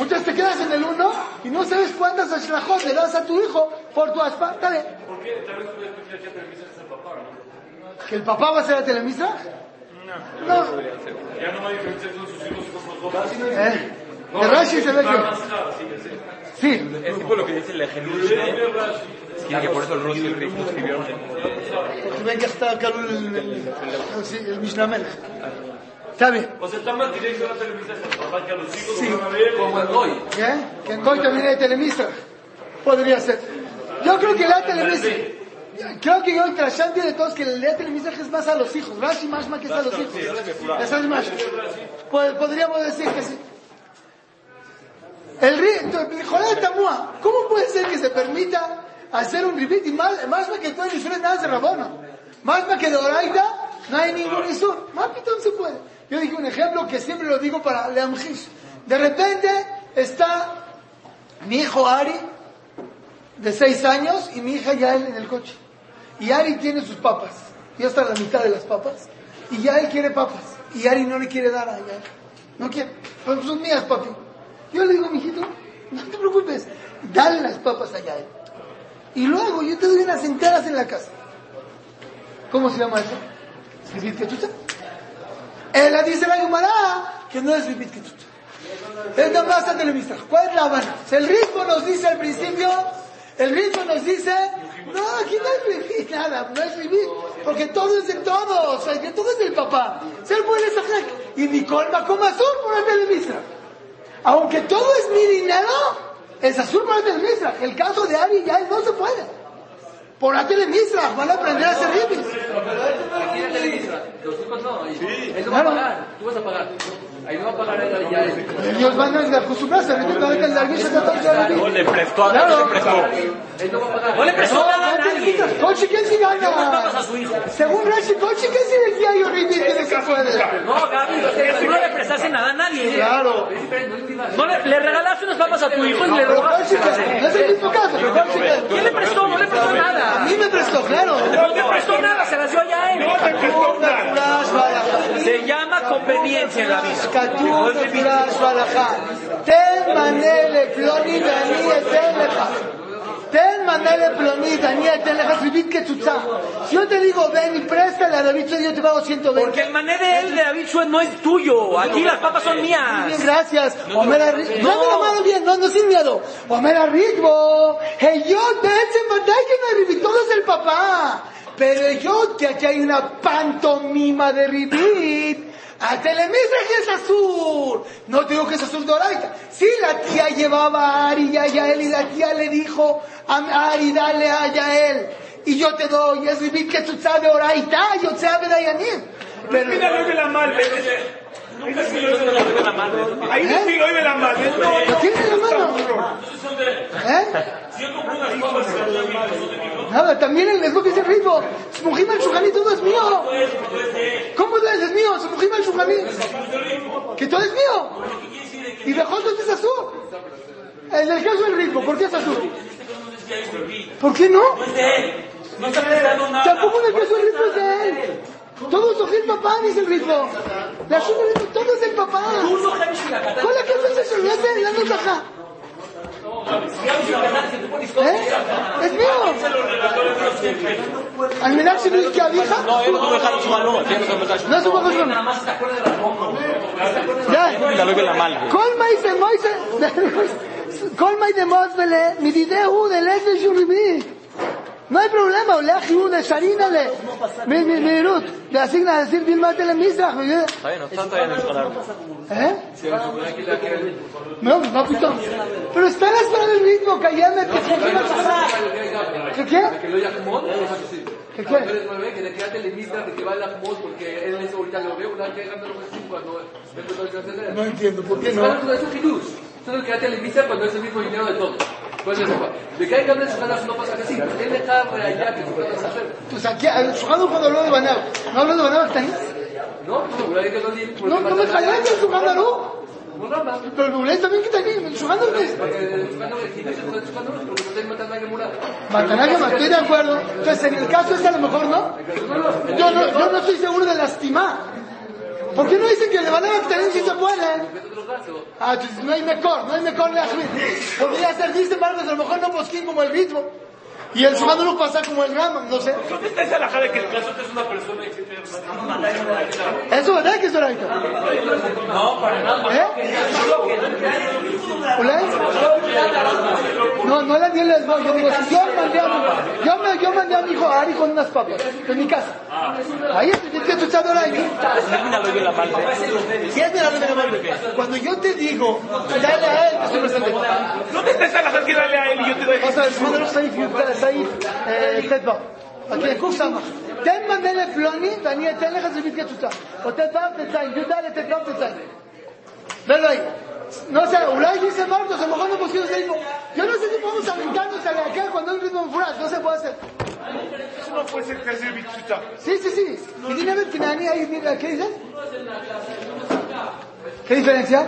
Muchas te quedas en el uno y no sabes cuántas ashlajot le das a tu hijo por tu aspa. Bien. ¿Por qué? Tal vez tú escuchas que el papá, ¿no? ¿Que el papá va a ser a Telemisa? No. Ya no hay diferencia entre sus hijos y sus dos. ¿Eh? De Rashi se ve que... Sí. Es tipo lo que dice el ¿no? Que por eso el Rossi y el Rif no escribieron. Porque ven que está acá el, el, el, sí, el. Está bien. O sea, está más directo la Televisa el papá que a los hijos lo van a ver. Como el Goy. ¿Qué? Que en Goy también hay Telemisa. Podría ser. Yo creo que la Telemisa... Creo que yo el trashanti de todos que el leer Mizrach es más a los hijos. Rashi más más que es a los hijos. Es más. Pues podríamos decir que sí. El Joel Tamua, ¿cómo puede ser que se permita hacer un ribit y más, más que todo el Isur nada de Rabono? Más que de Oraita, no hay ningún Isur. Más que todo se puede. Yo dije un ejemplo que siempre lo digo para Leamjish. De repente está mi hijo Ari, de seis años, y mi hija Yael en el coche. Y Ari tiene sus papas. Ya está la mitad de las papas. Y Yael quiere papas. Y Ari no le quiere dar a Yael. No quiere. Son mías, papi. Yo le digo, mijito, no te preocupes, dale las papas allá. ¿eh? Y luego yo te doy unas enteras en la casa. ¿Cómo se llama eso? ¿Vivit Ketuta? Ella dice la Yumara que no es Vivit Ketuta. Es nada más televista. ¿Cuál es la Habana? El ritmo nos dice al principio, el ritmo nos dice, no, aquí no es vivir *laughs* nada, no es vivir, porque todo es de todo, o sea, que todo es del papá. Ser buen Y Nicole va como azul por la televista. Aunque todo es mi dinero, es azul para Telemisra. El caso de Ari ya no se puede. Por la Telemisra, van a aprender a hacer ribis. Aquí en Telemisra, los hijos no. Él no va a pagar, tú vas a pagar. Ahí no va a pagar él ya. Ellos van a acostumbrarse, no que el Darvish está todo No le prestó a no le prestó. Él no va a pagar. No le prestó a nadie. Coche, ¿quién sí gana? Según Rashi, Coche, ¿qué sí decía yo ribis que se puede? No le prestaste nada a nadie. Claro. No le, le, regalaste unas papas a tu hijo y le robaste. Pues, es el mismo caso. Pues, ¿Quién le prestó? No le prestó nada. A mí me prestó, claro. No te prestó nada, se las dio allá a él. No te prestó nada. Se llama conveniencia el aviso. Ten manele, cloni, vení, mandarle plomita, ni te alejas que chucha. Si yo te digo, ven y préstale a David yo te pago 120. Porque el mané de él, de David Shue, no es tuyo. Aquí las papas son mías. Muy bien, gracias. Omera Ritmo. No. la mano bien, no, no sin miedo. Omera Ritmo. Hey, yo, ven, se que todo es el papá. Pero yo, que aquí hay una pantomima de Ribit. A Telemisra que es azul. No te digo que es azul doraita. Sí, la tía llevaba a Ari y a Yael y la tía le dijo a Ari, dale a Yael. Y yo te doy, es vivir que tú sabes oraita, yo te sabe Dayanim. Pero... Mira lo que la. Ahí no sigo hoy de la mano. ¿Lo tiene en la mano? ¿Eh? Nada, también es lo que dice el ritmo. Smujim al Shuhani, todo es mío. ¿Cómo es? Es mío. Smujim al Shuhani. Que todo es mío. Y Bejotos es azul. En el caso del ritmo, ¿por qué es azul? ¿Por qué no? Tampoco en el caso del ritmo es de él. Todo es el papá, dice el ritmo. La ritmo, todo es del papá. ¿Cuál es que se se hace la nota ¿Eh? Es mío. Al menar si no es que avija. No, él no tuvo dejar su mano. No es un poco su Ya. Colma y de Moise. Colma y de Moisvele. No hay problema, o le ajiú de Sharina le. Mi, mi, mi Ruth. Le asigna a decir Vilma. Está bien, no está todavía en el escolar. ¿Eh? No, no, pito. Pero está en la espera del mismo, callame, que se quiera pasar. ¿Qué qué? Que lo Yahmod, ¿Qué qué? Que le queda televisita de que va el Yahmod porque él es ahorita lo ve, una vez que cuando no No entiendo, ¿por qué no? Es. Entonces queda televisita cuando es el mismo dinero de todos. Pues. Pues aquí, el Shulchan cuando habló de Banab, ¿no habló de Banab también? No, no, no, me jalé el Shulchan no. Pero el también que también, el Shulchan Matanaga, estoy de acuerdo. Entonces, en el caso este a lo mejor no. Yo no, yo no estoy seguro de lastimar. ¿Por qué no dicen que le van a tener si se pueden? Ah, no hay mejor, no hay mejor de Podría ser, dice Marcos, a lo mejor no posquín como el mismo. Y el Shulchan Aruch pasa como el Rambam, no sé. ¿Dónde está esa laja de que el caso es una persona externa? Eso verdad que es Doraita. No, para nada. ¿Eh? ¿Ulay? No, no le di el esbo. Yo digo, si yo mandé a mi, yo me, yo mandé a mi hijo a Ari con unas papas en mi casa. Ahí tienes que escuchar Doraita. Si es de la bebé Cuando yo te digo, dale a él, te estoy presente. ¿Dónde está esa laja que dale a él y yo te doy? O sea, el Shulchan Aruch está dificultad. סעיף אה, ט"ו. אוקיי, קוף סמך. תן מנה לפלוני ואני אתן לך זווית קצוצה. או ט"ו ט"ז, י"ד ט"ו ט"ז. Velo ahí. No sé, אולי dice Marcos, a lo mejor no pusieron ese ritmo. Yo no sé si podemos aventarnos a la acá cuando hay un ritmo furas, no se puede hacer. Eso no puede ser que hacer bichuta. Sí, sí, sí. Y dime a ver, Kinani, ahí, mira, ¿qué dices? ¿Qué diferencia?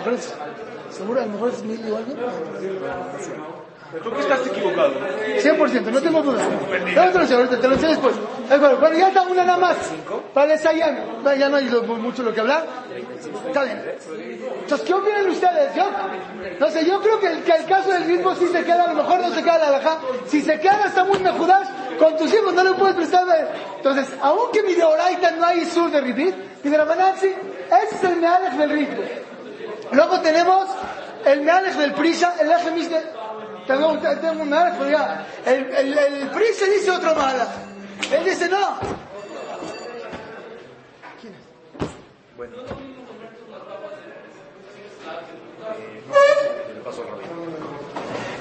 Las mujeres, seguro, a lo mejor es mil igual. Creo que estás equivocado. 100%, no tengo duda. Te lo enseño, ahorita te lo enseño después. Bueno, ya está una nada más. Para el Sayan. Ya no hay lo- mucho lo que hablar. Está bien. Entonces, ¿qué opinan ustedes? Yo, no sé, yo creo que el, que el caso del ritmo sí se queda, a lo mejor no se queda la alhaja. Si se queda, está muy mejudash. Con tus hijos no le puedes prestar. Entonces, aunque mi de Oraita no hay sur de Ribit, mi de Rabanán sí, ese es el mealej del ritmo. Luego tenemos el mealej del Prisha, el eje. Tengo, tengo un mealej, pero ya. El, el, el Prisha dice otro mala. Él dice no.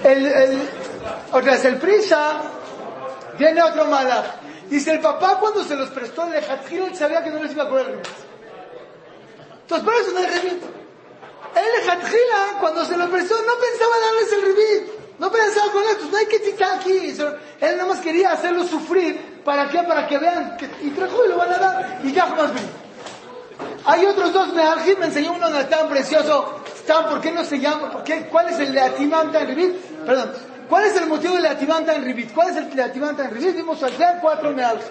El, el, otra vez, el Prisha tiene otro mala. Dice el papá cuando se los prestó el Lejatjil, él sabía que no les iba a remit. Entonces por eso no hay. El Lejatjila, cuando se lo prestó, no pensaba darles el remit. No pensaba con esto. No hay que citar aquí. Él nada más quería hacerlo sufrir. ¿Para qué? Para que vean. Que, y trajo y lo van a dar. Y ya jamás vino. Hay otros dos Mealhim, me enseñó uno tan precioso. Tan, ¿por qué no se llama? ¿Por qué? ¿Cuál es el Leatimanta en Ribit? Perdón. ¿Cuál es el motivo del Leatimanta en Ribit? ¿Cuál es el Leatimanta en Ribit? Vimos al ver cuatro Mealhim.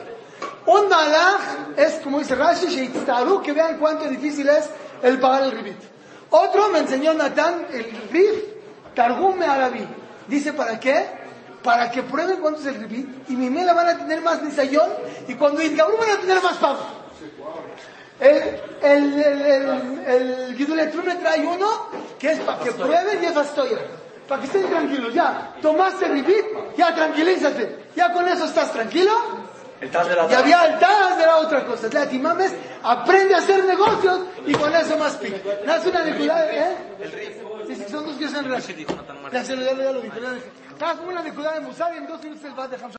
Un Malach es, como dice Rashi, que vean cuánto difícil es el pagar el Ribit. Otro me enseñó Natán, el Rif, Targum Mealavi. Dice, ¿para qué? Para que prueben cuánto es el Ribit y mi mela van a tener más nisayón y cuando Idgabru van a tener más pago. El, el, el, el, me trae uno que es para que prueben y es fastoya. Para que estén tranquilos, ya. Tomaste ribit, ya tranquilízate. Ya con eso estás tranquilo. El TAS la y había el TAS, de la otra cosa. Es la Timames aprende a hacer negocios y con eso más pica. es una dificultad, ¿eh? El RIF. Son dos que son relación. La celular ya lo dijo. ya lo הנקודה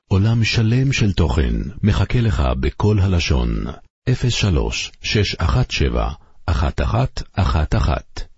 עולם שלם של תוכן מחכה לך בכל הלשון 03 617 1111